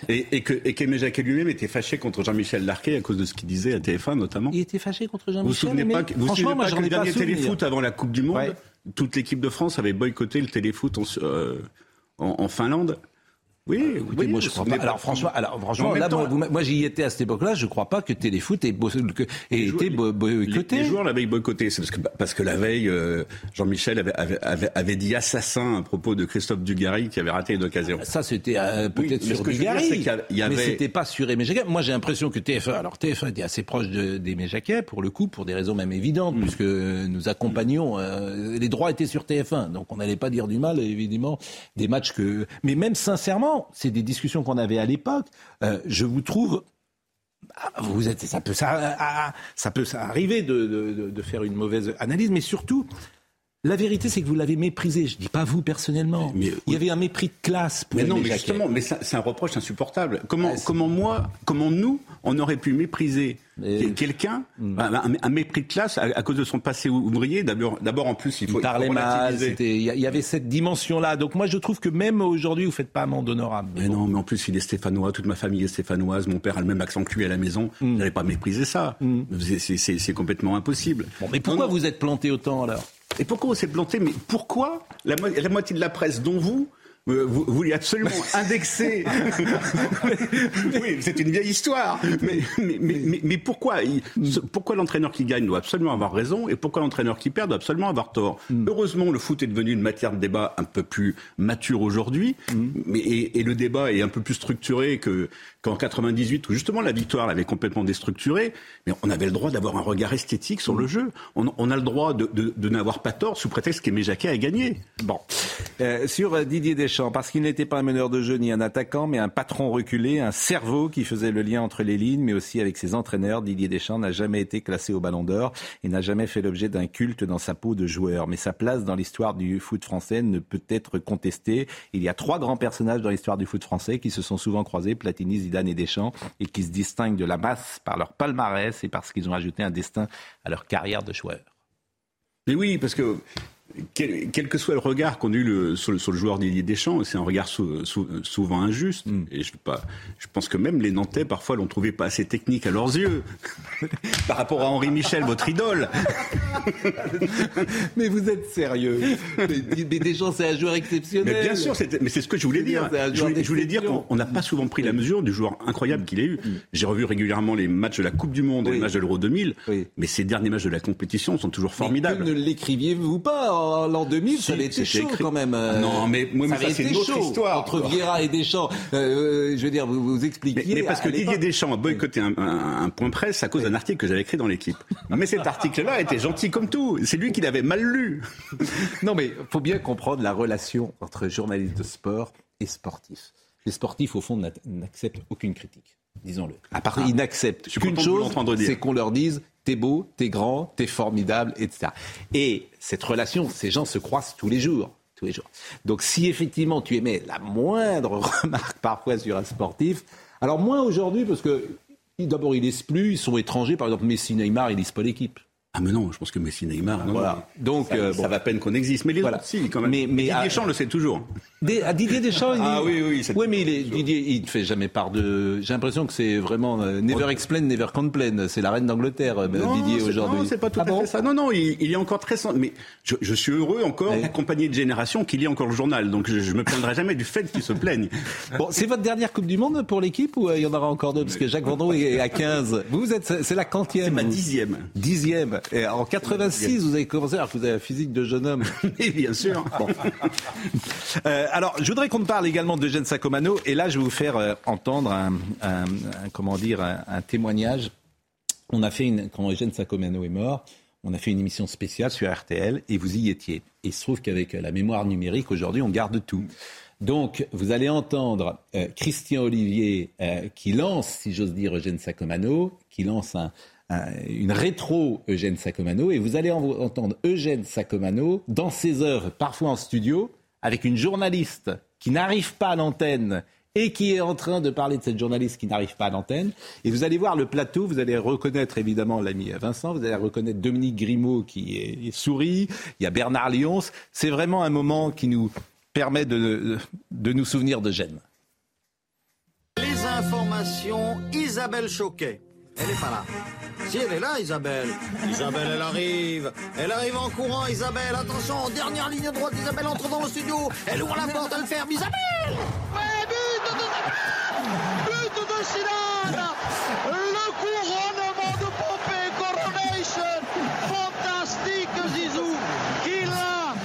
et, et, que et qu'Aimé Jacquet lui-même était fâché contre Jean-Michel Larquet à cause de ce qu'il disait à TF1 notamment Il était fâché contre Jean-Michel. Vous vous souvenez pas, vous franchement, souvenez pas que le dernier téléfoot avant la Coupe du Monde, toute l'équipe de France avait boycotté le téléfoot en, euh, en Finlande oui, euh, écoutez, moi je crois pas. Alors franchement, alors franchement, là, moi, j'y étais à cette époque-là. Je crois pas que Téléfoot ait, été boycotté. Les, joueurs l'avaient boycotté, c'est parce que parce que la veille, euh, Jean-Michel avait, avait, avait, dit assassin à propos de Christophe Dugarry qui avait raté une occasion. Ça c'était euh, peut-être sur Dugarry, y avait... mais c'était pas sur Aimé Jacquet. Moi j'ai l'impression que TF1, alors TF1 était assez proche d'Aimé Jacquet pour le coup, pour des raisons même évidentes, mm. puisque nous accompagnions. les droits étaient sur TF1, donc on n'allait pas dire du mal évidemment des matchs que. Mais même sincèrement c'est des discussions qu'on avait à l'époque. Euh, je vous trouve ah, ça, ah, ça peut arriver de, faire une mauvaise analyse, mais surtout, la vérité, c'est que vous l'avez méprisé. Je ne dis pas vous personnellement. Mais, il y avait un mépris de classe. Pour mais non, mais justement, mais c'est un reproche insupportable. Comment, ah, comment moi, comment nous, on aurait pu mépriser quelqu'un, hmm. un, mépris de classe à, cause de son passé ouvrier? D'abord, en plus, il faut. Il parlait mal. Il y, avait cette dimension-là. Donc moi, je trouve que même aujourd'hui, vous faites pas amende honorable. Mais, non, mais en plus, il est stéphanois. Toute ma famille est stéphanoise. Mon père a le même accent que lui à la maison. Mmh. Vous n'allez pas mépriser ça. Hmm. C'est complètement impossible. mais pourquoi vous êtes planté autant alors? Et pourquoi on s'est planté Mais pourquoi la, moitié de la presse, dont vous, euh, vous, voulez absolument indexer. oui, c'est une vieille histoire. Mais, mais, mais, pourquoi Pourquoi l'entraîneur qui gagne doit absolument avoir raison et pourquoi l'entraîneur qui perd doit absolument avoir tort? Mm. Heureusement, le foot est devenu une matière de débat un peu plus mature aujourd'hui, mm. et, le débat est un peu plus structuré que qu'en 98 où justement la victoire l'avait complètement déstructuré. Mais on avait le droit d'avoir un regard esthétique sur le jeu. On, a le droit de, de, n'avoir pas tort sous prétexte qu'Aimé Jacquet a gagné. Bon, euh, sur Didier Deschamps parce qu'il n'était pas un meneur de jeu ni un attaquant, mais un patron reculé, un cerveau qui faisait le lien entre les lignes, mais aussi avec ses entraîneurs. Didier Deschamps n'a jamais été classé au Ballon d'Or et n'a jamais fait l'objet d'un culte dans sa peau de joueur. Mais sa place dans l'histoire du foot français ne peut être contestée. Il y a trois grands personnages dans l'histoire du foot français qui se sont souvent croisés, Platini, Zidane et Deschamps, et qui se distinguent de la masse par leur palmarès et parce qu'ils ont ajouté un destin à leur carrière de joueur. Mais oui, parce que quel, quel, que soit le regard qu'on a eu le, sur, le, sur, le, joueur Didier Deschamps, c'est un regard sou, sou, souvent injuste. Mm. Et je, pas, je, pense que même les Nantais, parfois, l'ont trouvé pas assez technique à leurs yeux. Par rapport à Henri Michel, votre idole. mais vous êtes sérieux. Mais, mais Deschamps, c'est un joueur exceptionnel. Mais bien sûr, mais c'est ce que je voulais dire. Je voulais, je voulais, dire qu'on n'a pas souvent pris la mesure du joueur incroyable qu'il a eu. Mm. J'ai revu régulièrement les matchs de la Coupe du Monde et les matchs de l'Euro 2000. Oui. Mais ces derniers matchs de la compétition sont toujours formidables. Mais que ne l'écriviez-vous pas l'an 2000, si, ça avait été chaud quand même. Euh, non, mais, moi, ça, ça c'est une autre histoire. Entre Vieira et Deschamps, euh, je veux dire, vous vous expliquiez. Mais, mais parce que Didier Deschamps a boycotté un, un, un, point presse à cause d'un article que j'avais écrit dans l'équipe. Mais cet article-là était gentil comme tout. C'est lui qui l'avait mal lu. non, mais faut bien comprendre la relation entre journaliste de sport et sportif. Les sportifs, au fond, n'acceptent aucune critique disons-le. À part, ils n'acceptent qu'une chose, c'est qu'on leur dise t'es beau, t'es grand, t'es formidable, etc. Et cette relation, ces gens se croisent tous les jours. Tous les jours. Donc si effectivement tu émets la moindre remarque parfois sur un sportif, alors moins aujourd'hui parce que d'abord ils lisent plus, ils sont étrangers, par exemple Messi, Neymar, ils lisent pas l'équipe. Ah mais non, je pense que Messi, Neymar, non, voilà. Donc ça, euh, bon. ça va à peine qu'on existe. Mais les voilà. autres, si, quand même. Mais, mais Didier le sait toujours. Des, à Didier Deschamps, il ah oui, oui, oui, mais il est, Didier, il ne fait jamais part de. J'ai l'impression que c'est vraiment euh, never explain, never complain. C'est la reine d'Angleterre, euh, Didier aujourd'hui. Non, c'est pas tout ah à bon fait ça. Non, non, il, il est encore très. Mais je, je suis heureux encore ouais. accompagné de générations qui lit encore le journal. Donc je, je me plaindrai jamais du fait qu'il se plaigne. Bon, c'est votre dernière Coupe du Monde pour l'équipe ou euh, il y en aura encore d'autres? Parce que Jacques Vendroux est à 15. Vous, vous êtes, c'est la quantième. C'est ma dixième. Dixième. Et en 80 86, vous avez commencé alors que vous avez la physique de jeune homme. Et bien sûr. Bon. euh, alors, je voudrais qu'on parle également d'Eugène Sacomano. Et là, je vais vous faire euh, entendre un, comment dire, un, témoignage. On a fait une, quand Eugène Sacomano est mort, on a fait une émission spéciale sur RTL et vous y étiez. Et il se trouve qu'avec la mémoire numérique, aujourd'hui, on garde tout. Donc, vous allez entendre euh, Christian Olivier euh, qui lance, si j'ose dire, Eugène Sacomano, qui lance un, une rétro Eugène Sacomano et vous allez entendre Eugène Sacomano dans ses œuvres, parfois en studio, avec une journaliste qui n'arrive pas à l'antenne et qui est en train de parler de cette journaliste qui n'arrive pas à l'antenne. Et vous allez voir le plateau, vous allez reconnaître évidemment l'ami Vincent, vous allez reconnaître Dominique Grimaud qui est, sourit, il y a Bernard Lyons. C'est vraiment un moment qui nous permet de, de nous souvenir de Gênes. Les informations, Isabelle Choquet. Elle n'est pas là. Si elle est là, Isabelle. Isabelle, elle arrive. Elle arrive en courant, Isabelle. Attention, dernière ligne droite, Isabelle entre dans le studio. Elle ouvre la porte, elle ferme. Isabelle Ouais, but de... But de Zidane Le couronnement de Pompée, Coronation Fantastique, Zizou Qui l'a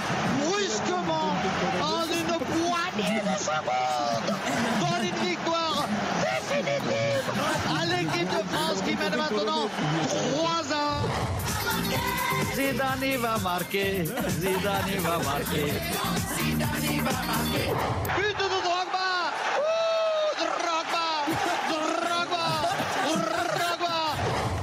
brusquement, en une poignée de secondes, donne une victoire définitive à l'équipe de Mène maintenant 3 ans. Zidane va marquer, Zidane va marquer. Zidane va marquer. But de Drogba. Ouh, Drogba, Drogba, Drogba.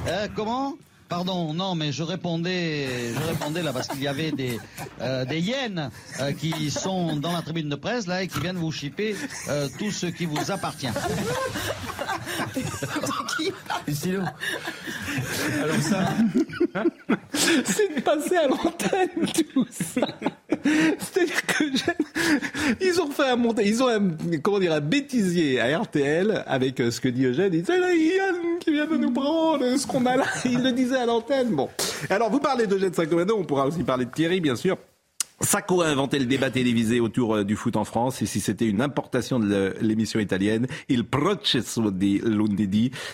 Euh, comment? Pardon, non, mais je répondais, je répondais là parce qu'il y avait des euh, des hyènes euh, qui sont dans la tribune de presse là et qui viennent vous chipper euh, tout ce qui vous appartient. Sinon. Alors ça, c'est de passer à l'antenne tout ça. C'est-à-dire que ils ont fait un montage, ils ont comment dire, un bêtisier à RTL avec ce que dit Eugène. Il dit, la hyène qui vient de nous prendre ce qu'on a là. Il le disait à l'antenne. Bon. Alors, vous parlez d'Eugène Sacomano, on pourra aussi parler de Thierry, bien sûr. Sacco a inventé le débat télévisé autour euh, du foot en France et si c'était une importation de l'émission italienne, il processo di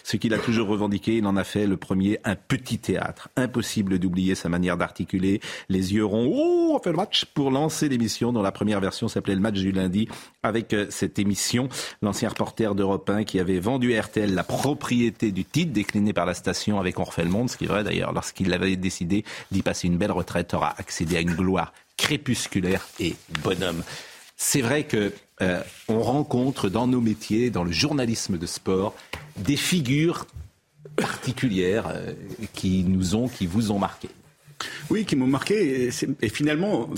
ce qu'il a toujours revendiqué, il en a fait le premier un petit théâtre. Impossible d'oublier sa manière d'articuler, les yeux ronds, oh, on fait le match pour lancer l'émission dont la première version s'appelait le match du lundi avec euh, cette émission, l'ancien reporter d'Europe 1 qui avait vendu à RTL la propriété du titre décliné par la station avec On refait le monde, ce qui est vrai d'ailleurs, lorsqu'il avait décidé d'y passer une belle retraite, aura accédé à une gloire crépusculaire et bonhomme. C'est vrai que euh, on rencontre dans nos métiers, dans le journalisme de sport, des figures particulières euh, qui nous ont, qui vous ont marqué. Oui, qui m'ont marqué. Et, finalement,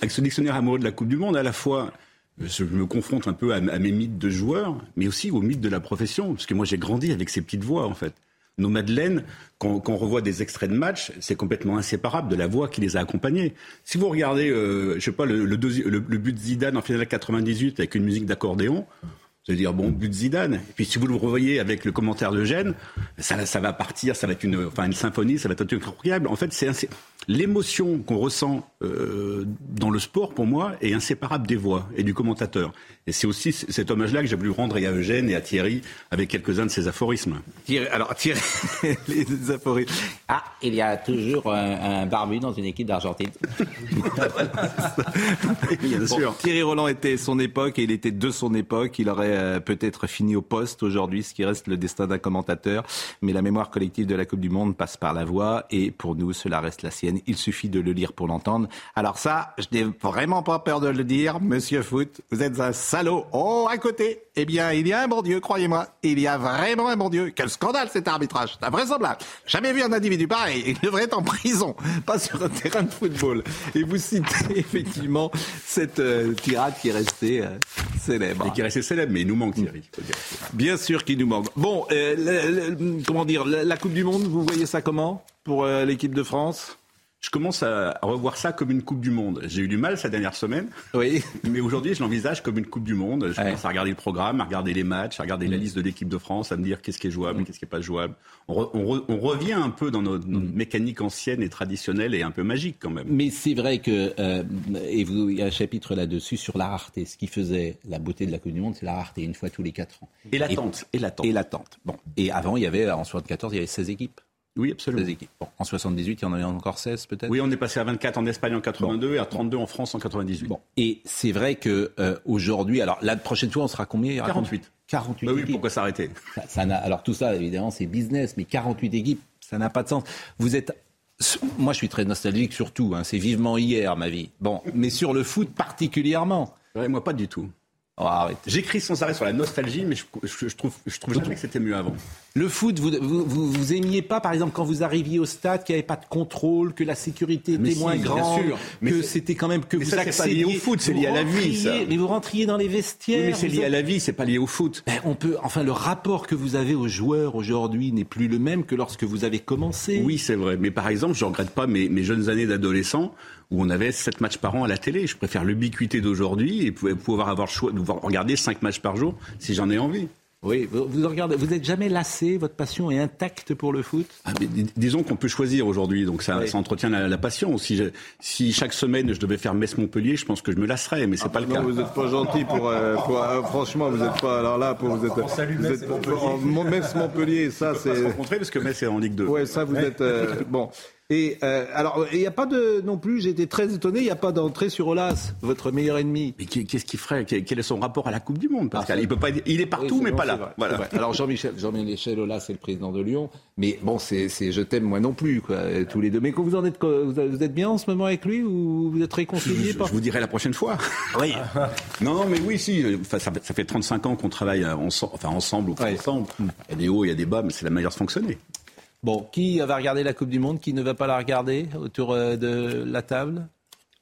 avec ce dictionnaire amoureux de la Coupe du Monde, à la fois, je me confronte un peu à, à mes mythes de joueurs, mais aussi aux mythes de la profession, parce que moi j'ai grandi avec ces petites voix en fait. Nos Madeleines, quand, quand, on revoit des extraits de match, c'est complètement inséparable de la voix qui les a accompagnés. Si vous regardez, euh, je sais pas, le, le, le, but de Zidane en finale 98 avec une musique d'accordéon, vous allez dire, bon, but de Zidane. Et puis si vous le revoyez avec le commentaire de Gênes, ça, ça va partir, ça va être une, enfin, une symphonie, ça va être incroyable. En fait, c'est l'émotion qu'on ressent euh, dans le sport, pour moi, est inséparable des voix et du commentateur. Et c'est aussi cet hommage-là que j'ai voulu rendre à Eugène et à Thierry avec quelques-uns de ses aphorismes. Thierry, alors Thierry, les aphorismes. Ah, il y a toujours un, un barbu dans une équipe d'Argentine. Bien sûr. Thierry Roland était son époque et il était de son époque. Il aurait euh, peut-être fini au poste aujourd'hui, ce qui reste le destin d'un commentateur. Mais la mémoire collective de la Coupe du Monde passe par la voix et pour nous, cela reste la sienne. Il suffit de le lire pour l'entendre. Alors ça, je n'ai vraiment pas peur de le dire, Monsieur Foot. Vous êtes un salaud. Oh, à côté, eh bien, il y a un bon Dieu, croyez-moi. Il y a vraiment un bon Dieu. Quel scandale cet arbitrage. C'est invraisemblable. Jamais vu un individu pareil. Il devrait être en prison, pas sur un terrain de football. Et vous citez effectivement cette euh, tirade qui est restée euh, célèbre. Et qui est restée célèbre, mais il nous manque, Thierry. Bien sûr qu'il nous manque. Bon, euh, comment dire, la, la, Coupe du Monde, vous voyez ça comment pour euh, l'équipe de France? Je commence à revoir ça comme une Coupe du Monde. J'ai eu du mal cette dernière semaine. Oui. Mais aujourd'hui, je l'envisage comme une Coupe du Monde. Je commence à regarder le programme, à regarder les matchs, à regarder la liste de l'équipe de France, à me dire qu'est-ce qui est jouable, mm. qu'est-ce qui n'est pas jouable. On, re, on, re, on, revient un peu dans notre, notre mm. mécanique ancienne et traditionnelle et un peu magique quand même. Mais c'est vrai que, euh, et vous, il y a un chapitre là-dessus sur la rareté. Ce qui faisait la beauté de la Coupe du Monde, c'est la rareté, une fois tous les quatre ans. Et l'attente. Et l'attente. Et l'attente. Bon. Et avant, il y avait, en 74, il y avait 16 équipes. Oui, absolument. équipes. Bon, en 78, il y en avait encore 16 peut-être? Oui, on est passé à 24 en Espagne en 82 bon. et à 32 en France en 98. Bon. Et c'est vrai que euh, aujourd'hui, alors la prochaine fois, on sera combien? 48. 48 bah oui, équipes. pourquoi s'arrêter? Ça, ça Alors tout ça, évidemment, c'est business, mais 48 équipes, ça n'a pas de sens. Vous êtes moi, je suis très nostalgique surtout. Hein. C'est vivement hier, ma vie. Bon, mais sur le foot particulièrement. Ouais, moi, pas du tout. Oh, J'écris sans arrêt sur la nostalgie, mais je, je, je trouve, je trouve jamais que c'était mieux avant. Le foot, vous, vous, vous, vous, aimiez pas, par exemple, quand vous arriviez au stade, qu'il n'y avait pas de contrôle, que la sécurité était mais moins grande, sûr. que c'était quand même que mais vous ça, pas lié au foot, c'est lié à la vie. Ça. Mais vous rentriez dans les vestiaires. Oui, mais c'est lié à la vie, c'est pas lié au foot. Ben, on peut, enfin, le rapport que vous avez aux joueurs aujourd'hui n'est plus le même que lorsque vous avez commencé. Oui, c'est vrai. Mais par exemple, je regrette pas mes, mes jeunes années d'adolescent où on avait 7 matchs par an à la télé. Je préfère l'ubiquité d'aujourd'hui et pouvoir avoir le choix de regarder 5 matchs par jour si j'en ai envie. Oui, vous, regardez, vous n'êtes jamais lassé, votre passion est intacte pour le foot? Ah, mais, disons qu'on peut choisir aujourd'hui, donc ça, oui. ça entretient la, la, passion. Si, je, si chaque semaine je devais faire Metz-Montpellier, je pense que je me lasserais, mais c'est ah, pas non, le cas. Vous n'êtes pas gentil pour, euh, pour euh, franchement, vous n'êtes pas alors là pour vous êtes. Vous êtes Metz-Montpellier, ça c'est. Se rencontrer parce que Metz est en Ligue 2. Ouais, ça vous êtes euh, bon. Et euh, alors, il n'y a pas de non plus. J'ai été très étonné. Il n'y a pas d'entrée sur Olas, votre meilleur ennemi. Mais qu'est-ce qu'il ferait? Quel est son rapport à la Coupe du Monde? Pascal ah, il peut pas. Il est partout, oui, mais bon, pas là. Voilà. Alors Jean-Michel, Jean-Michel Olas, c'est le président de Lyon. Mais bon, c'est, je t'aime moi non plus, quoi, tous les deux. Mais quand vous en êtes, vous êtes bien en ce moment avec lui ou vous êtes réconcilié je, je, je vous dirai la prochaine fois. Oui. non, non, mais oui, si. Enfin, ça, ça, fait 35 ans qu'on travaille ensemble, enfin ensemble ou pas ouais. ensemble. Il y a des hauts, il y a des bas, mais c'est la manière de fonctionner. Bon, qui va regarder la Coupe du Monde Qui ne va pas la regarder autour euh, de la table?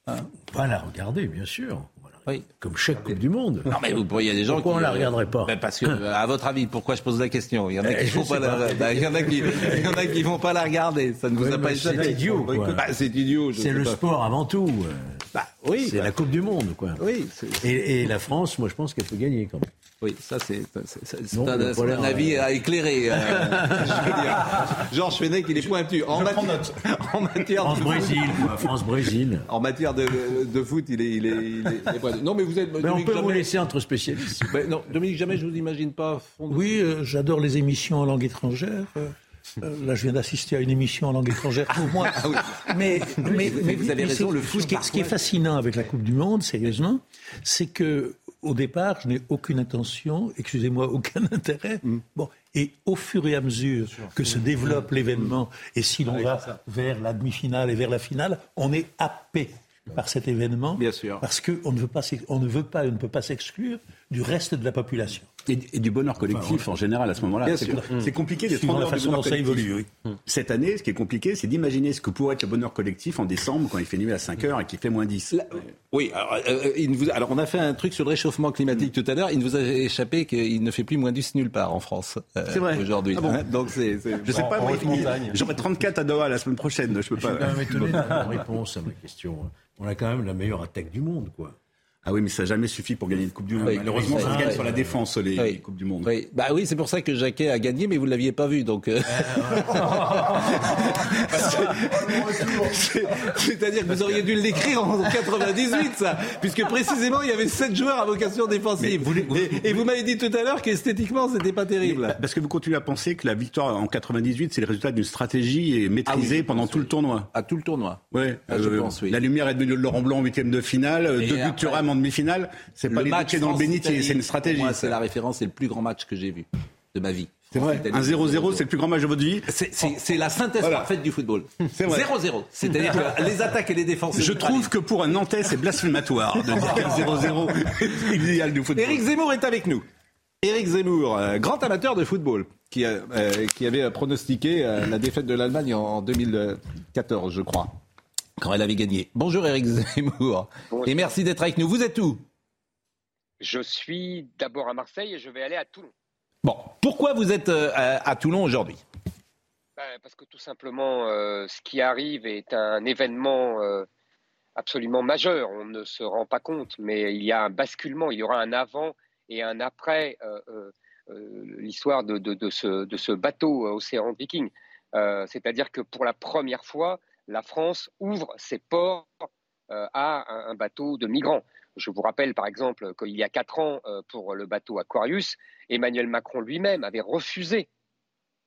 Hein? Pas la regarder, bien sûr. Voilà. Oui. Comme chaque Coupe du Monde. Non, mais il y a des gens pourquoi qui. on la regarderait pas? ben Parce que, à votre avis, pourquoi je pose la question? Il y en a qui vont pas, pas, la. Il y en a qui, il y en a qui vont pas la regarder. Ça ne vous oui, a pas échappé. C'est idiot. Bah, c'est idiot. C'est le pas. sport avant tout. Bah, oui. C'est la Coupe du Monde, quoi. Oui. Et, et, la France, moi, je pense qu'elle peut gagner quand même. Oui, ça c'est un, un, un avis à éclairer. Euh, Georges Fenech, il est pointu. En, matière, note. en matière France-Brésil, France-Brésil. En matière de, de, foot, il est, il est, il est, il est pointu. Non, mais vous êtes. Mais Dominique, on peut jamais... vous laisser entre spécialistes. Mais non, Dominique, jamais je vous imagine pas. Fond oui, euh, j'adore les émissions en langue étrangère. Euh, là, je viens d'assister à une émission en langue étrangère pour moi. Ah, oui. mais, mais, mais, vous avez raison, le foot. Ce qui, ce qui est fascinant avec la Coupe du Monde, sérieusement, c'est que au départ, je n'ai aucune intention, excusez-moi, aucun intérêt. Mm. Bon, et au fur et à mesure que se développe l'événement, et si l'on va vers la demi-finale et vers la finale, on est happé par cet événement. Bien sûr. Parce qu'on ne veut pas, on ne veut pas, on ne peut pas s'exclure du reste de la population. Et, du bonheur collectif en général à ce moment-là. C'est compliqué d'être la façon dont ça évolue. Oui. Cette année, ce qui est compliqué, c'est d'imaginer ce que pourrait être le bonheur collectif en décembre quand il fait nuit à 5 heures et qu'il fait moins 10. oui, alors, euh, il vous, alors, on a fait un truc sur le réchauffement climatique tout à l'heure. Il ne vous a échappé qu'il ne fait plus moins 10 nulle part en France euh, aujourd'hui. Ah bon Hein, donc c'est, Je sais pas, moi, j'aurai 34 à Doha la semaine prochaine. Je peux Je pas. suis quand même étonné de la réponse à ma question. On a quand même la meilleure attaque du monde, quoi. Ah oui, mais ça n'a jamais suffi pour gagner une Coupe du Monde. Oui. Malheureusement, ça se gagne sur la défense, les, Oui. les Coupes du Monde. Oui. Bah oui, c'est pour ça que Jacquet a gagné, mais vous ne l'aviez pas vu. Donc, euh, C'est- C'est-à-dire que vous auriez dû l'écrire en 98, ça, puisque précisément il y avait sept joueurs à vocation défensive. Et, et vous m'avez dit tout à l'heure qu'esthétiquement c'était pas terrible. Parce que vous continuez à penser que la victoire en 98, c'est le résultat d'une stratégie et maîtrisée Ah oui, pendant tout le tournoi. À tout le tournoi. Ouais, Ah, je euh, pense, oui. La lumière est devenue de Laurent Blanc en huitième de finale, Et deux buts Thuram en demi-finale. C'est pas Le les match dans le bénitier, c'est une stratégie. C'est la référence, c'est le plus grand match que j'ai vu de ma vie. C'est vrai. Un 0-0, c'est le plus grand match de votre vie. C'est- la synthèse Voilà. parfaite du football. C'est vrai. 0-0. C'est-à-dire que les attaques et les défenses. Je trouve que pour un Nantais, c'est blasphématoire de dire qu'un 0-0 est l'idéal du football. Éric Zemmour est avec nous. Éric Zemmour, euh, grand amateur de football, qui, euh, qui avait pronostiqué euh, la défaite de l'Allemagne en 2014, je crois, quand elle avait gagné. Bonjour Éric Zemmour. Et merci d'être avec nous. Vous êtes où? Je suis d'abord à Marseille et je vais aller à Toulon. Bon, pourquoi vous êtes euh, à, Toulon aujourd'hui? Ben, parce que tout simplement, euh, ce qui arrive est un événement euh, absolument majeur. On ne se rend pas compte, mais il y a un basculement, il y aura un avant et un après euh, euh, euh, l'histoire de, de- de ce, de ce bateau euh, Océan Viking. C'est-à-dire que pour la première fois, la France ouvre ses ports euh, à un, bateau de migrants. Je vous rappelle par exemple qu'il y a quatre ans, euh, pour le bateau Aquarius, Emmanuel Macron lui-même avait refusé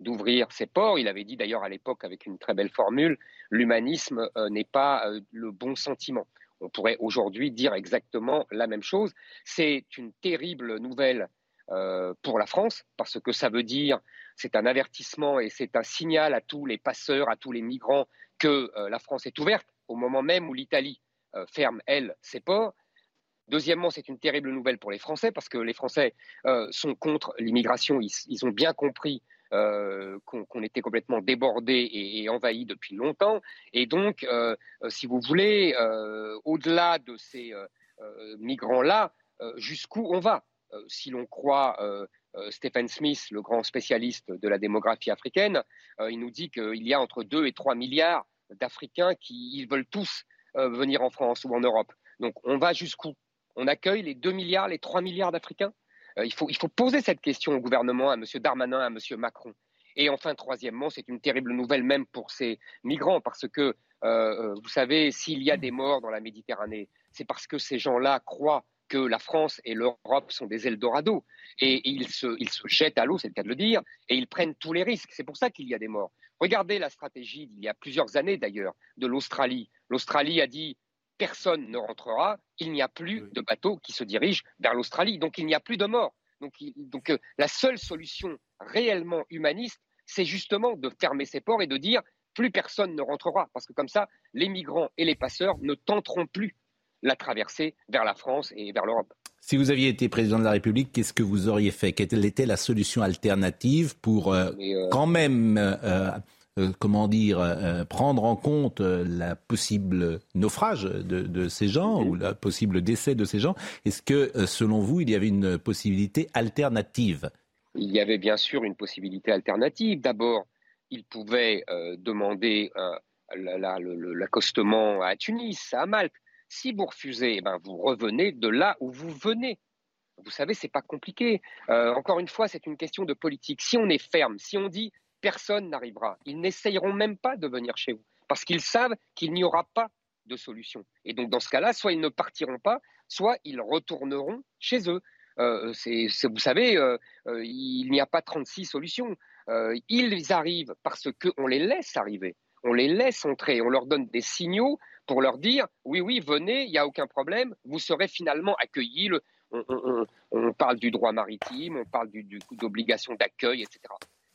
d'ouvrir ses ports. Il avait dit d'ailleurs à l'époque avec une très belle formule, l'humanisme euh, n'est pas le bon sentiment. On pourrait aujourd'hui dire exactement la même chose. C'est une terrible nouvelle pour la France parce que ça veut dire, c'est un avertissement et c'est un signal à tous les passeurs, à tous les migrants que euh, la France est ouverte au moment même où l'Italie euh, ferme, elle, ses ports. Deuxièmement, c'est une terrible nouvelle pour les Français parce que les Français euh, sont contre l'immigration. Ils, ont bien compris qu'on était complètement débordé et, et envahi depuis longtemps. Et donc, si vous voulez, au-delà de ces migrants-là, jusqu'où on va? Si l'on croit Stephen Smith, le grand spécialiste de la démographie africaine, euh, il nous dit qu'il y a entre 2 et 3 milliards d'Africains qui veulent tous euh, venir en France ou en Europe. Donc, on va jusqu'où? On accueille les 2 milliards, les 3 milliards d'Africains? Euh, il, faut, poser cette question au gouvernement, à M. Darmanin, à M. Macron. Et enfin, troisièmement, c'est une terrible nouvelle même pour ces migrants, parce que, euh, vous savez, s'il y a des morts dans la Méditerranée, c'est parce que ces gens-là croient que la France et l'Europe sont des Eldorado. Et, ils, se, ils se jettent à l'eau, c'est le cas de le dire, et ils prennent tous les risques. C'est pour ça qu'il y a des morts. Regardez la stratégie d'il y a plusieurs années d'ailleurs de l'Australie. L'Australie a dit personne ne rentrera, il n'y a plus de bateaux qui se dirigent vers l'Australie, donc il n'y a plus de morts. Donc, il- donc, euh, la seule solution réellement humaniste, c'est justement de fermer ces ports et de dire plus personne ne rentrera, parce que comme ça, les migrants et les passeurs ne tenteront plus la traversée vers la France et vers l'Europe. Si vous aviez été président de la République, qu'est-ce que vous auriez fait? Quelle était la solution alternative pour euh, euh, quand même, euh, comment dire, prendre en compte la possible naufrage de, de ces gens ou le possible décès de ces gens? Est-ce que, selon vous, il y avait une possibilité alternative? Il y avait bien sûr une possibilité alternative. D'abord, ils pouvaient demander l'accostement à Tunis, à Malte. Si vous refusez, eh ben, vous revenez de là où vous venez. Vous savez, c'est pas compliqué. Euh, encore une fois, c'est une question de politique. Si on est ferme, si on dit personne n'arrivera, ils n'essayeront même pas de venir chez vous parce qu'ils savent qu'il n'y aura pas de solution. Et donc, dans ce cas-là, soit ils ne partiront pas, soit ils retourneront chez eux. Euh, vous savez, euh, euh, il n'y a pas 36 solutions. Ils arrivent parce qu'on les laisse arriver. On les laisse entrer, on leur donne des signaux pour leur dire oui, oui, venez, il n'y a aucun problème, vous serez finalement accueillis. On, parle du droit maritime, on parle d'obligation d'accueil, etc.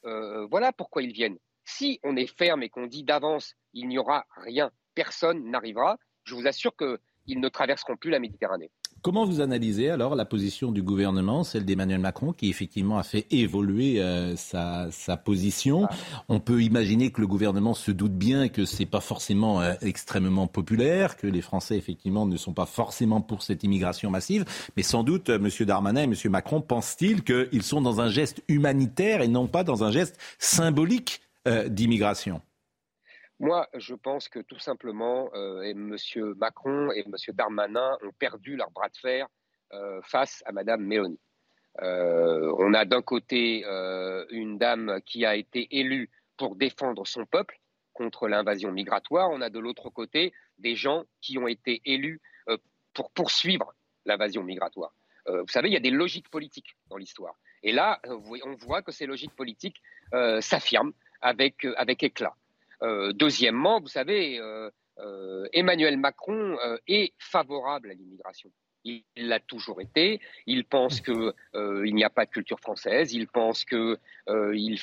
Euh, voilà pourquoi ils viennent. Si on est ferme et qu'on dit d'avance il n'y aura rien, personne n'arrivera, je vous assure qu'ils ne traverseront plus la Méditerranée. Comment vous analysez alors la position du gouvernement, celle d'Emmanuel Macron, qui effectivement a fait évoluer euh, sa, position? On peut imaginer que le gouvernement se doute bien que c'est pas forcément euh, extrêmement populaire, que les Français effectivement ne sont pas forcément pour cette immigration massive, mais sans doute euh, M. Darmanin et M. Macron pensent-ils qu'ils sont dans un geste humanitaire et non pas dans un geste symbolique d'immigration? Moi, je pense que tout simplement, euh, M. Macron et M. Darmanin ont perdu leur bras de fer euh, face à Mme Mélanie. Euh, on a d'un côté une dame qui a été élue pour défendre son peuple contre l'invasion migratoire. On a de l'autre côté des gens qui ont été élus pour poursuivre l'invasion migratoire. vous savez, il y a des logiques politiques dans l'histoire. Et là, on voit que ces logiques politiques s'affirment avec, avec éclat. Euh, deuxièmement, vous savez, euh, euh, Emmanuel Macron est favorable à l'immigration. Il l'a toujours été. Il pense qu'il n'y a pas de culture française. Il pense que il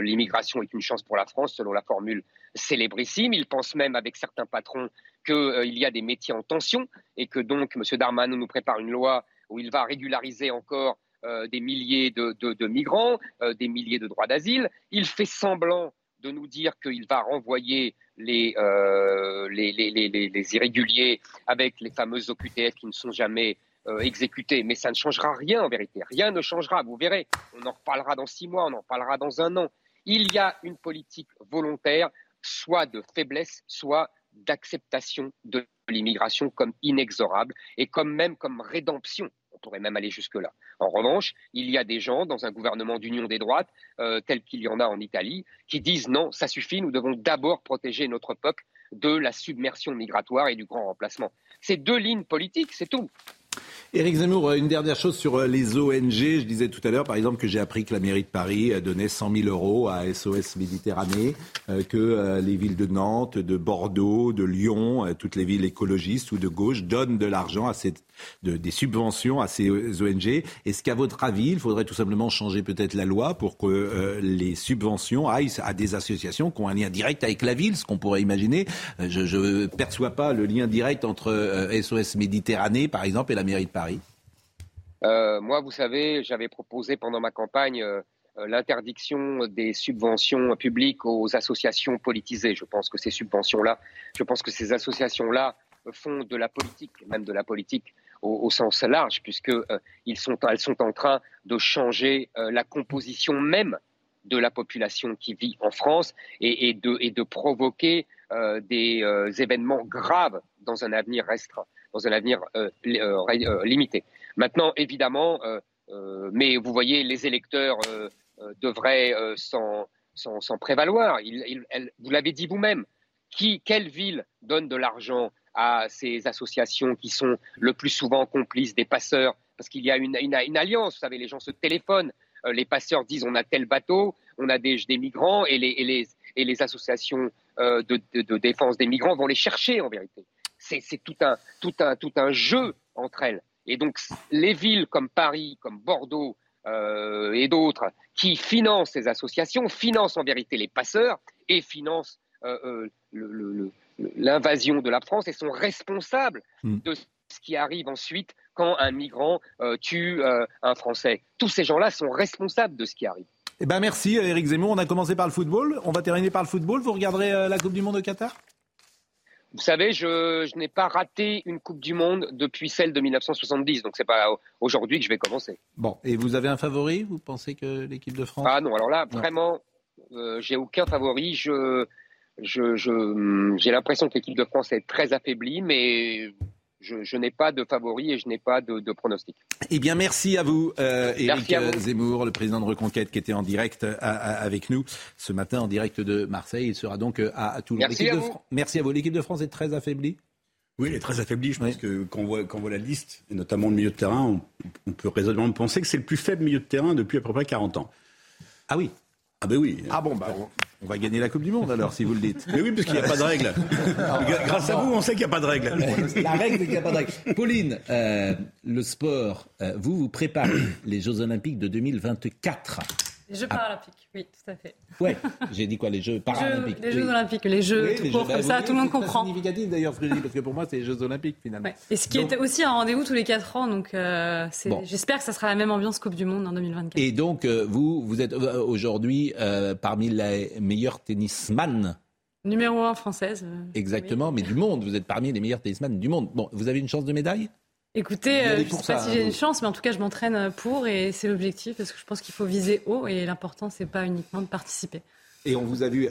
l'immigration est une chance pour la France, selon la formule célébrissime. Il pense même, avec certains patrons, qu'il y a des métiers en tension et que donc M. Darmanin nous prépare une loi où il va régulariser encore des milliers de migrants, des milliers de droits d'asile. Il fait semblant de nous dire qu'il va renvoyer euh, les, les, irréguliers avec les fameuses OQTF qui ne sont jamais euh, exécutées. Mais ça ne changera rien en vérité. Rien ne changera. Vous verrez, on en reparlera dans six mois, on en reparlera dans un an. Il y a une politique volontaire, soit de faiblesse, soit d'acceptation de l'immigration comme inexorable et comme même comme rédemption. Pourrait même aller jusque-là. En revanche, il y a des gens dans un gouvernement d'union des droites, euh, tel qu'il y en a en Italie, qui disent non, ça suffit, nous devons d'abord protéger notre peuple de la submersion migratoire et du grand remplacement. C'est deux lignes politiques, c'est tout. Éric Zemmour, une dernière chose sur euh, les ONG. Je disais tout à l'heure, par exemple, que j'ai appris que la mairie de Paris euh, donnait 100 000 euros à SOS Méditerranée, euh, que les villes de Nantes, de Bordeaux, de Lyon, toutes les villes écologistes ou de gauche donnent de l'argent à cette, des subventions à ces ONG. Est-ce qu'à votre avis, il faudrait tout simplement changer peut-être la loi pour que les subventions aillent à des associations qui ont un lien direct avec la ville, ce qu'on pourrait imaginer? Je ne perçois pas le lien direct entre SOS Méditerranée, par exemple, et la mairie Paris euh, Moi, vous savez, j'avais proposé pendant ma campagne euh, euh, l'interdiction des subventions publiques aux associations politisées. Je pense que ces subventions-là, je pense que ces associations-là font de la politique, même de la politique au, sens large, puisque sont, elles sont en train de changer la composition même de la population qui vit en France et de, provoquer des événements graves dans un avenir restreint dans un avenir euh, euh, euh, limité. Maintenant, évidemment, mais vous voyez, les électeurs devraient s'en prévaloir. vous l'avez dit vous-même. Quelle ville donne de l'argent à ces associations qui sont le plus souvent complices des passeurs? Parce qu'il y a une, une, alliance, vous savez, les gens se téléphonent. les passeurs disent on a tel bateau, on a des, des migrants, et les, et les, et les associations de, défense des migrants vont les chercher en vérité c'est tout un, tout, un, tout un jeu entre elles. Et donc, les villes comme Paris, comme Bordeaux euh, et d'autres, qui financent ces associations, financent en vérité les passeurs et financent euh, euh, l'invasion de la France et sont responsables hmm. de ce qui arrive ensuite quand un migrant tue un Français. Tous ces gens-là sont responsables de ce qui arrive. Eh ben merci Eric Zemmour. On a commencé par le football. On va terminer par le football. Vous regarderez la Coupe du Monde au Qatar? Vous savez, je, n'ai pas raté une Coupe du Monde depuis celle de 1970, donc c'est pas aujourd'hui que je vais commencer. Bon, et vous avez un favori Vous pensez que l'équipe de France? Ah non, alors là, vraiment, euh, j'ai aucun favori. Je, j'ai l'impression que l'équipe de France est très affaiblie, mais je, n'ai pas de favori et je n'ai pas de, pronostic. Eh bien, merci à vous, euh, Éric Zemmour, le président de Reconquête, qui était en direct euh, avec nous ce matin, en direct de Marseille. Il sera donc euh, à, Toulon. Merci à, vous. merci à vous. L'équipe de France est très affaiblie? Oui, elle est très affaiblie. Je pense que quand on, voit, quand on, voit, la liste, et notamment le milieu de terrain, on, peut raisonnablement penser que c'est le plus faible milieu de terrain depuis à peu près 40 ans. Ah oui ah ben oui. Ah bon, bah, on va gagner la Coupe du Monde alors, si vous le dites. Mais oui, parce qu'il n'y a pas de règle. Grâce à vous, on sait qu'il n'y a pas de règle. La règle, qu'il n'y a pas de règle. Pauline, euh, le sport, euh, vous, vous préparez les Jeux Olympiques de 2024. Les Jeux paralympiques, oui, tout à fait. Ouais, j'ai dit quoi Les Jeux paralympiques. Les Jeux, olympiques, les Jeux, tout court, comme ça, tout le monde comprend. C'est significatif d'ailleurs ce que je dis, parce que pour moi, c'est les Jeux olympiques finalement. Et ce qui est aussi un rendez-vous tous les 4 ans, donc euh, j'espère que ça sera la même ambiance Coupe du Monde en 2024. Et donc, euh, vous, vous êtes euh, aujourd'hui parmi les meilleurs tennisman Numéro 1 française. Exactement, mais du monde. Vous êtes parmi les meilleurs tennisman du monde. Bon, vous avez une chance de médaille? Écoutez, je ne sais pas si j'ai une chance, mais en tout cas, je m'entraîne pour et c'est l'objectif parce que je pense qu'il faut viser haut et l'important, c'est pas uniquement de participer. Et on vous a vu,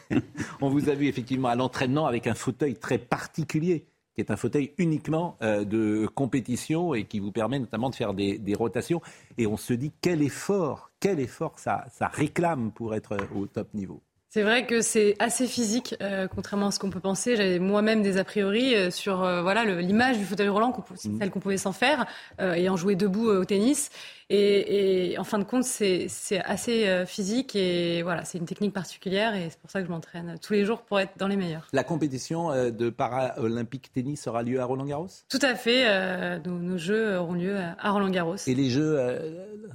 on vous a vu effectivement à l'entraînement avec un fauteuil très particulier, qui est un fauteuil uniquement euh, de compétition et qui vous permet notamment de faire des, rotations. Et on se dit quel effort, quel effort ça réclame pour être au top niveau. C'est vrai que c'est assez physique, euh, contrairement à ce qu'on peut penser. J'avais moi-même des a priori euh, sur euh, voilà l'image du fauteuil roulant, mmh. celle qu'on pouvait s'en faire, ayant joué debout au tennis. Et, en fin de compte, c'est assez physique et voilà, c'est une technique particulière et c'est pour ça que je m'entraîne tous les jours pour être dans les meilleurs. La compétition de paralympique tennis aura lieu à Roland-Garros? Tout à fait. Nos, nos, jeux auront lieu à Roland-Garros. Et les jeux,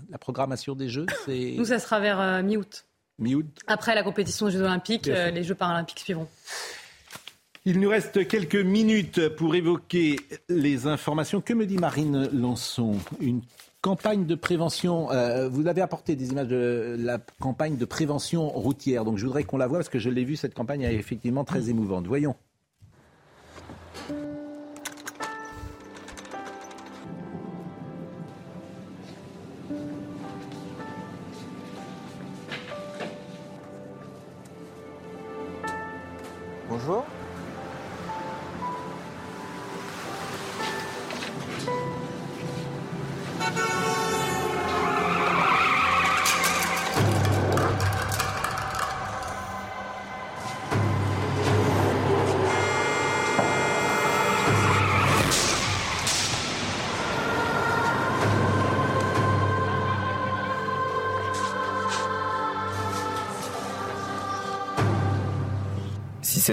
la programmation des jeux, c'est Nous, ça sera vers mi-août. Après la compétition des Jeux Olympiques, euh, les Jeux Paralympiques suivront. Il nous reste quelques minutes pour évoquer les informations. Que me dit Marine Lançon? Une campagne de prévention. Euh, vous avez apporté des images de la campagne de prévention routière. Donc je voudrais qu'on la voit parce que je l'ai vue, cette campagne est effectivement très émouvante. Voyons.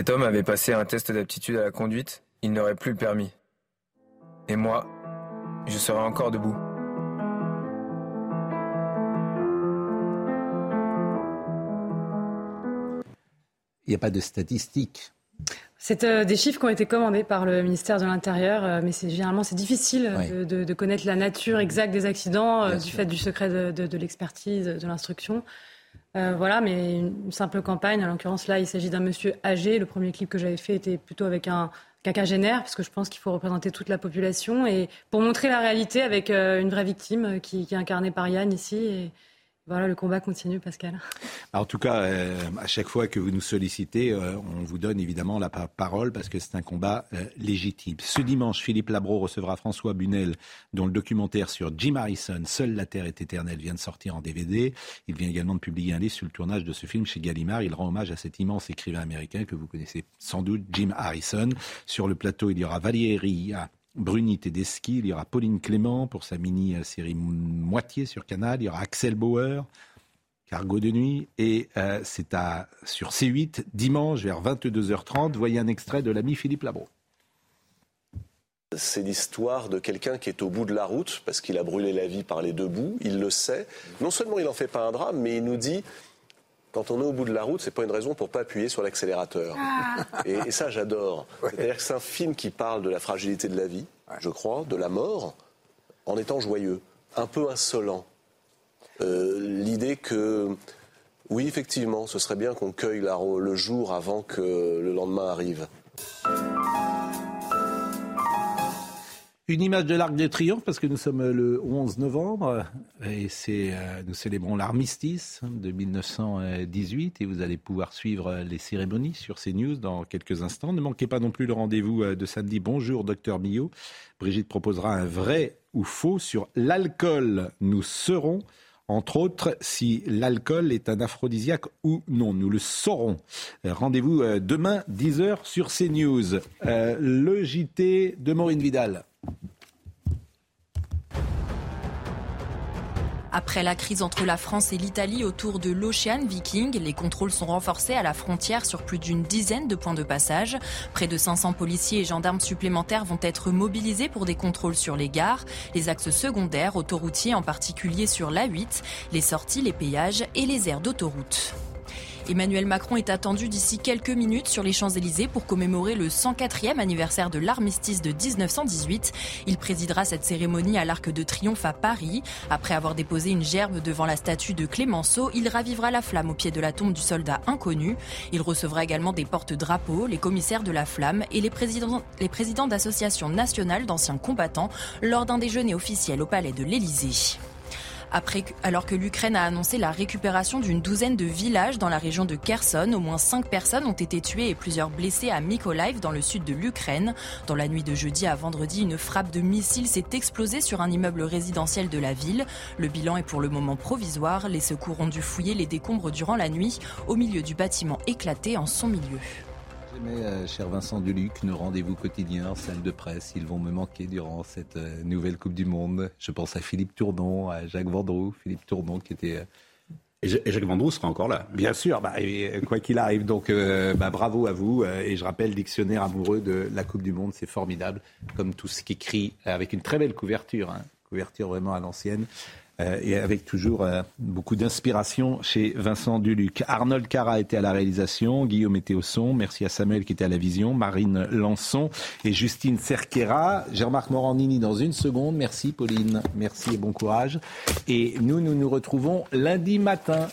Cet homme avait passé un test d'aptitude à la conduite, il n'aurait plus le permis. Et moi, je serais encore debout. Il n'y a pas de statistiques. C'est euh, des chiffres qui ont été commandés par le ministère de l'Intérieur, euh, mais c'est généralement c'est difficile de, connaître la nature exacte des accidents euh, du fait du secret de l'expertise, de l'instruction. Euh, voilà, mais une simple campagne. En l'occurrence, là, il s'agit d'un monsieur âgé. Le premier clip que j'avais fait était plutôt avec un quinquagénaire, parce que je pense qu'il faut représenter toute la population et pour montrer la réalité avec euh, une vraie victime qui, qui, est incarnée par Yann ici. Voilà, le combat continue, Pascal. En tout cas, euh, à chaque fois que vous nous sollicitez, euh, on vous donne évidemment la parole parce que c'est un combat euh, légitime. Ce dimanche, Philippe Labro recevra François Bunel, dont le documentaire sur Jim Harrison, Seule la Terre est éternelle, vient de sortir en DVD. Il vient également de publier un livre sur le tournage de ce film chez Gallimard. Il rend hommage à cet immense écrivain américain que vous connaissez sans doute, Jim Harrison. Sur le plateau, il y aura Valérie Bruni Tedeschi, il y aura Pauline Clément pour sa mini-série Moitié sur Canal, il y aura Axel Bauer, Cargo de nuit, et euh, c'est à sur C8 dimanche vers 22h30. Voyez un extrait de l'ami Philippe Labro. C'est l'histoire de quelqu'un qui est au bout de la route parce qu'il a brûlé la vie par les deux bouts. Il le sait. Non seulement il n'en fait pas un drame, mais il nous dit quand on est au bout de la route, c'est pas une raison pour pas appuyer sur l'accélérateur. Ah. Et, ça, j'adore. C'est-à-dire que c'est un film qui parle de la fragilité de la vie, je crois, de la mort, en étant joyeux, un peu insolent. Euh, l'idée que, oui, effectivement, ce serait bien qu'on cueille le jour avant que le lendemain arrive. Une image de l'Arc de Triomphe, parce que nous sommes le 11 novembre, et euh, nous célébrons l'armistice de 1918, et vous allez pouvoir suivre les cérémonies sur CNews dans quelques instants. Ne manquez pas non plus le rendez-vous euh, de samedi. Bonjour, docteur Millot. Brigitte proposera un vrai ou faux sur l'alcool. Nous serons entre autres, si l'alcool est un aphrodisiaque ou non. Nous le saurons. Euh, rendez-vous demain, 10h sur CNews. le JT de Maureen Vidal. Après la crise entre la France et l'Italie autour de l'Ocean Viking, les contrôles sont renforcés à la frontière sur plus d'une dizaine de points de passage. Près de 500 policiers et gendarmes supplémentaires vont être mobilisés pour des contrôles sur les gares, les axes secondaires, autoroutiers en particulier sur l'A8, les sorties, les péages et les aires d'autoroute. Emmanuel Macron est attendu d'ici quelques minutes sur les Champs-Élysées pour commémorer le 104e anniversaire de l'armistice de 1918. Il présidera cette cérémonie à l'Arc de Triomphe à Paris. Après avoir déposé une gerbe devant la statue de Clémenceau, il ravivera la flamme au pied de la tombe du soldat inconnu. Il recevra également des porte-drapeaux, les commissaires de la flamme et les présidents, les présidents d'associations nationales d'anciens combattants lors d'un déjeuner officiel au palais de l'Élysée alors que l'Ukraine a annoncé la récupération d'une douzaine de villages dans la région de Kherson. Au moins cinq personnes ont été tuées et plusieurs blessées à Mykolaiv, dans le sud de l'Ukraine. Dans la nuit de jeudi à vendredi, une frappe de missile s'est explosée sur un immeuble résidentiel de la ville. Le bilan est pour le moment provisoire. Les secours ont dû fouiller les décombres durant la nuit, au milieu du bâtiment éclaté en son milieu. Jamais, euh, cher Vincent Duluc, nos rendez-vous quotidiens, salle de presse, ils vont me manquer durant cette euh, nouvelle Coupe du Monde. Je pense à Philippe Tourdon, à Jacques Vendroux. Philippe Tourdon qui était... Euh, et Jacques Vendroux sera encore là. Bien sûr, bah, quoi qu'il arrive. Donc, bah, bravo à vous. et je rappelle, dictionnaire amoureux de la Coupe du Monde, c'est formidable. Comme tout ce qui écrit avec une très belle couverture, hein. couverture vraiment à l'ancienne. Euh, et avec toujours euh, beaucoup d'inspiration chez Vincent Duluc. Arnold Cara était à la réalisation, Guillaume était au son, merci à Samuel qui était à la vision, Marine Lançon et Justine Cerquera. Jean-Marc Morandini dans une seconde. Merci Pauline, merci et bon courage. Et nous, nous nous retrouvons lundi matin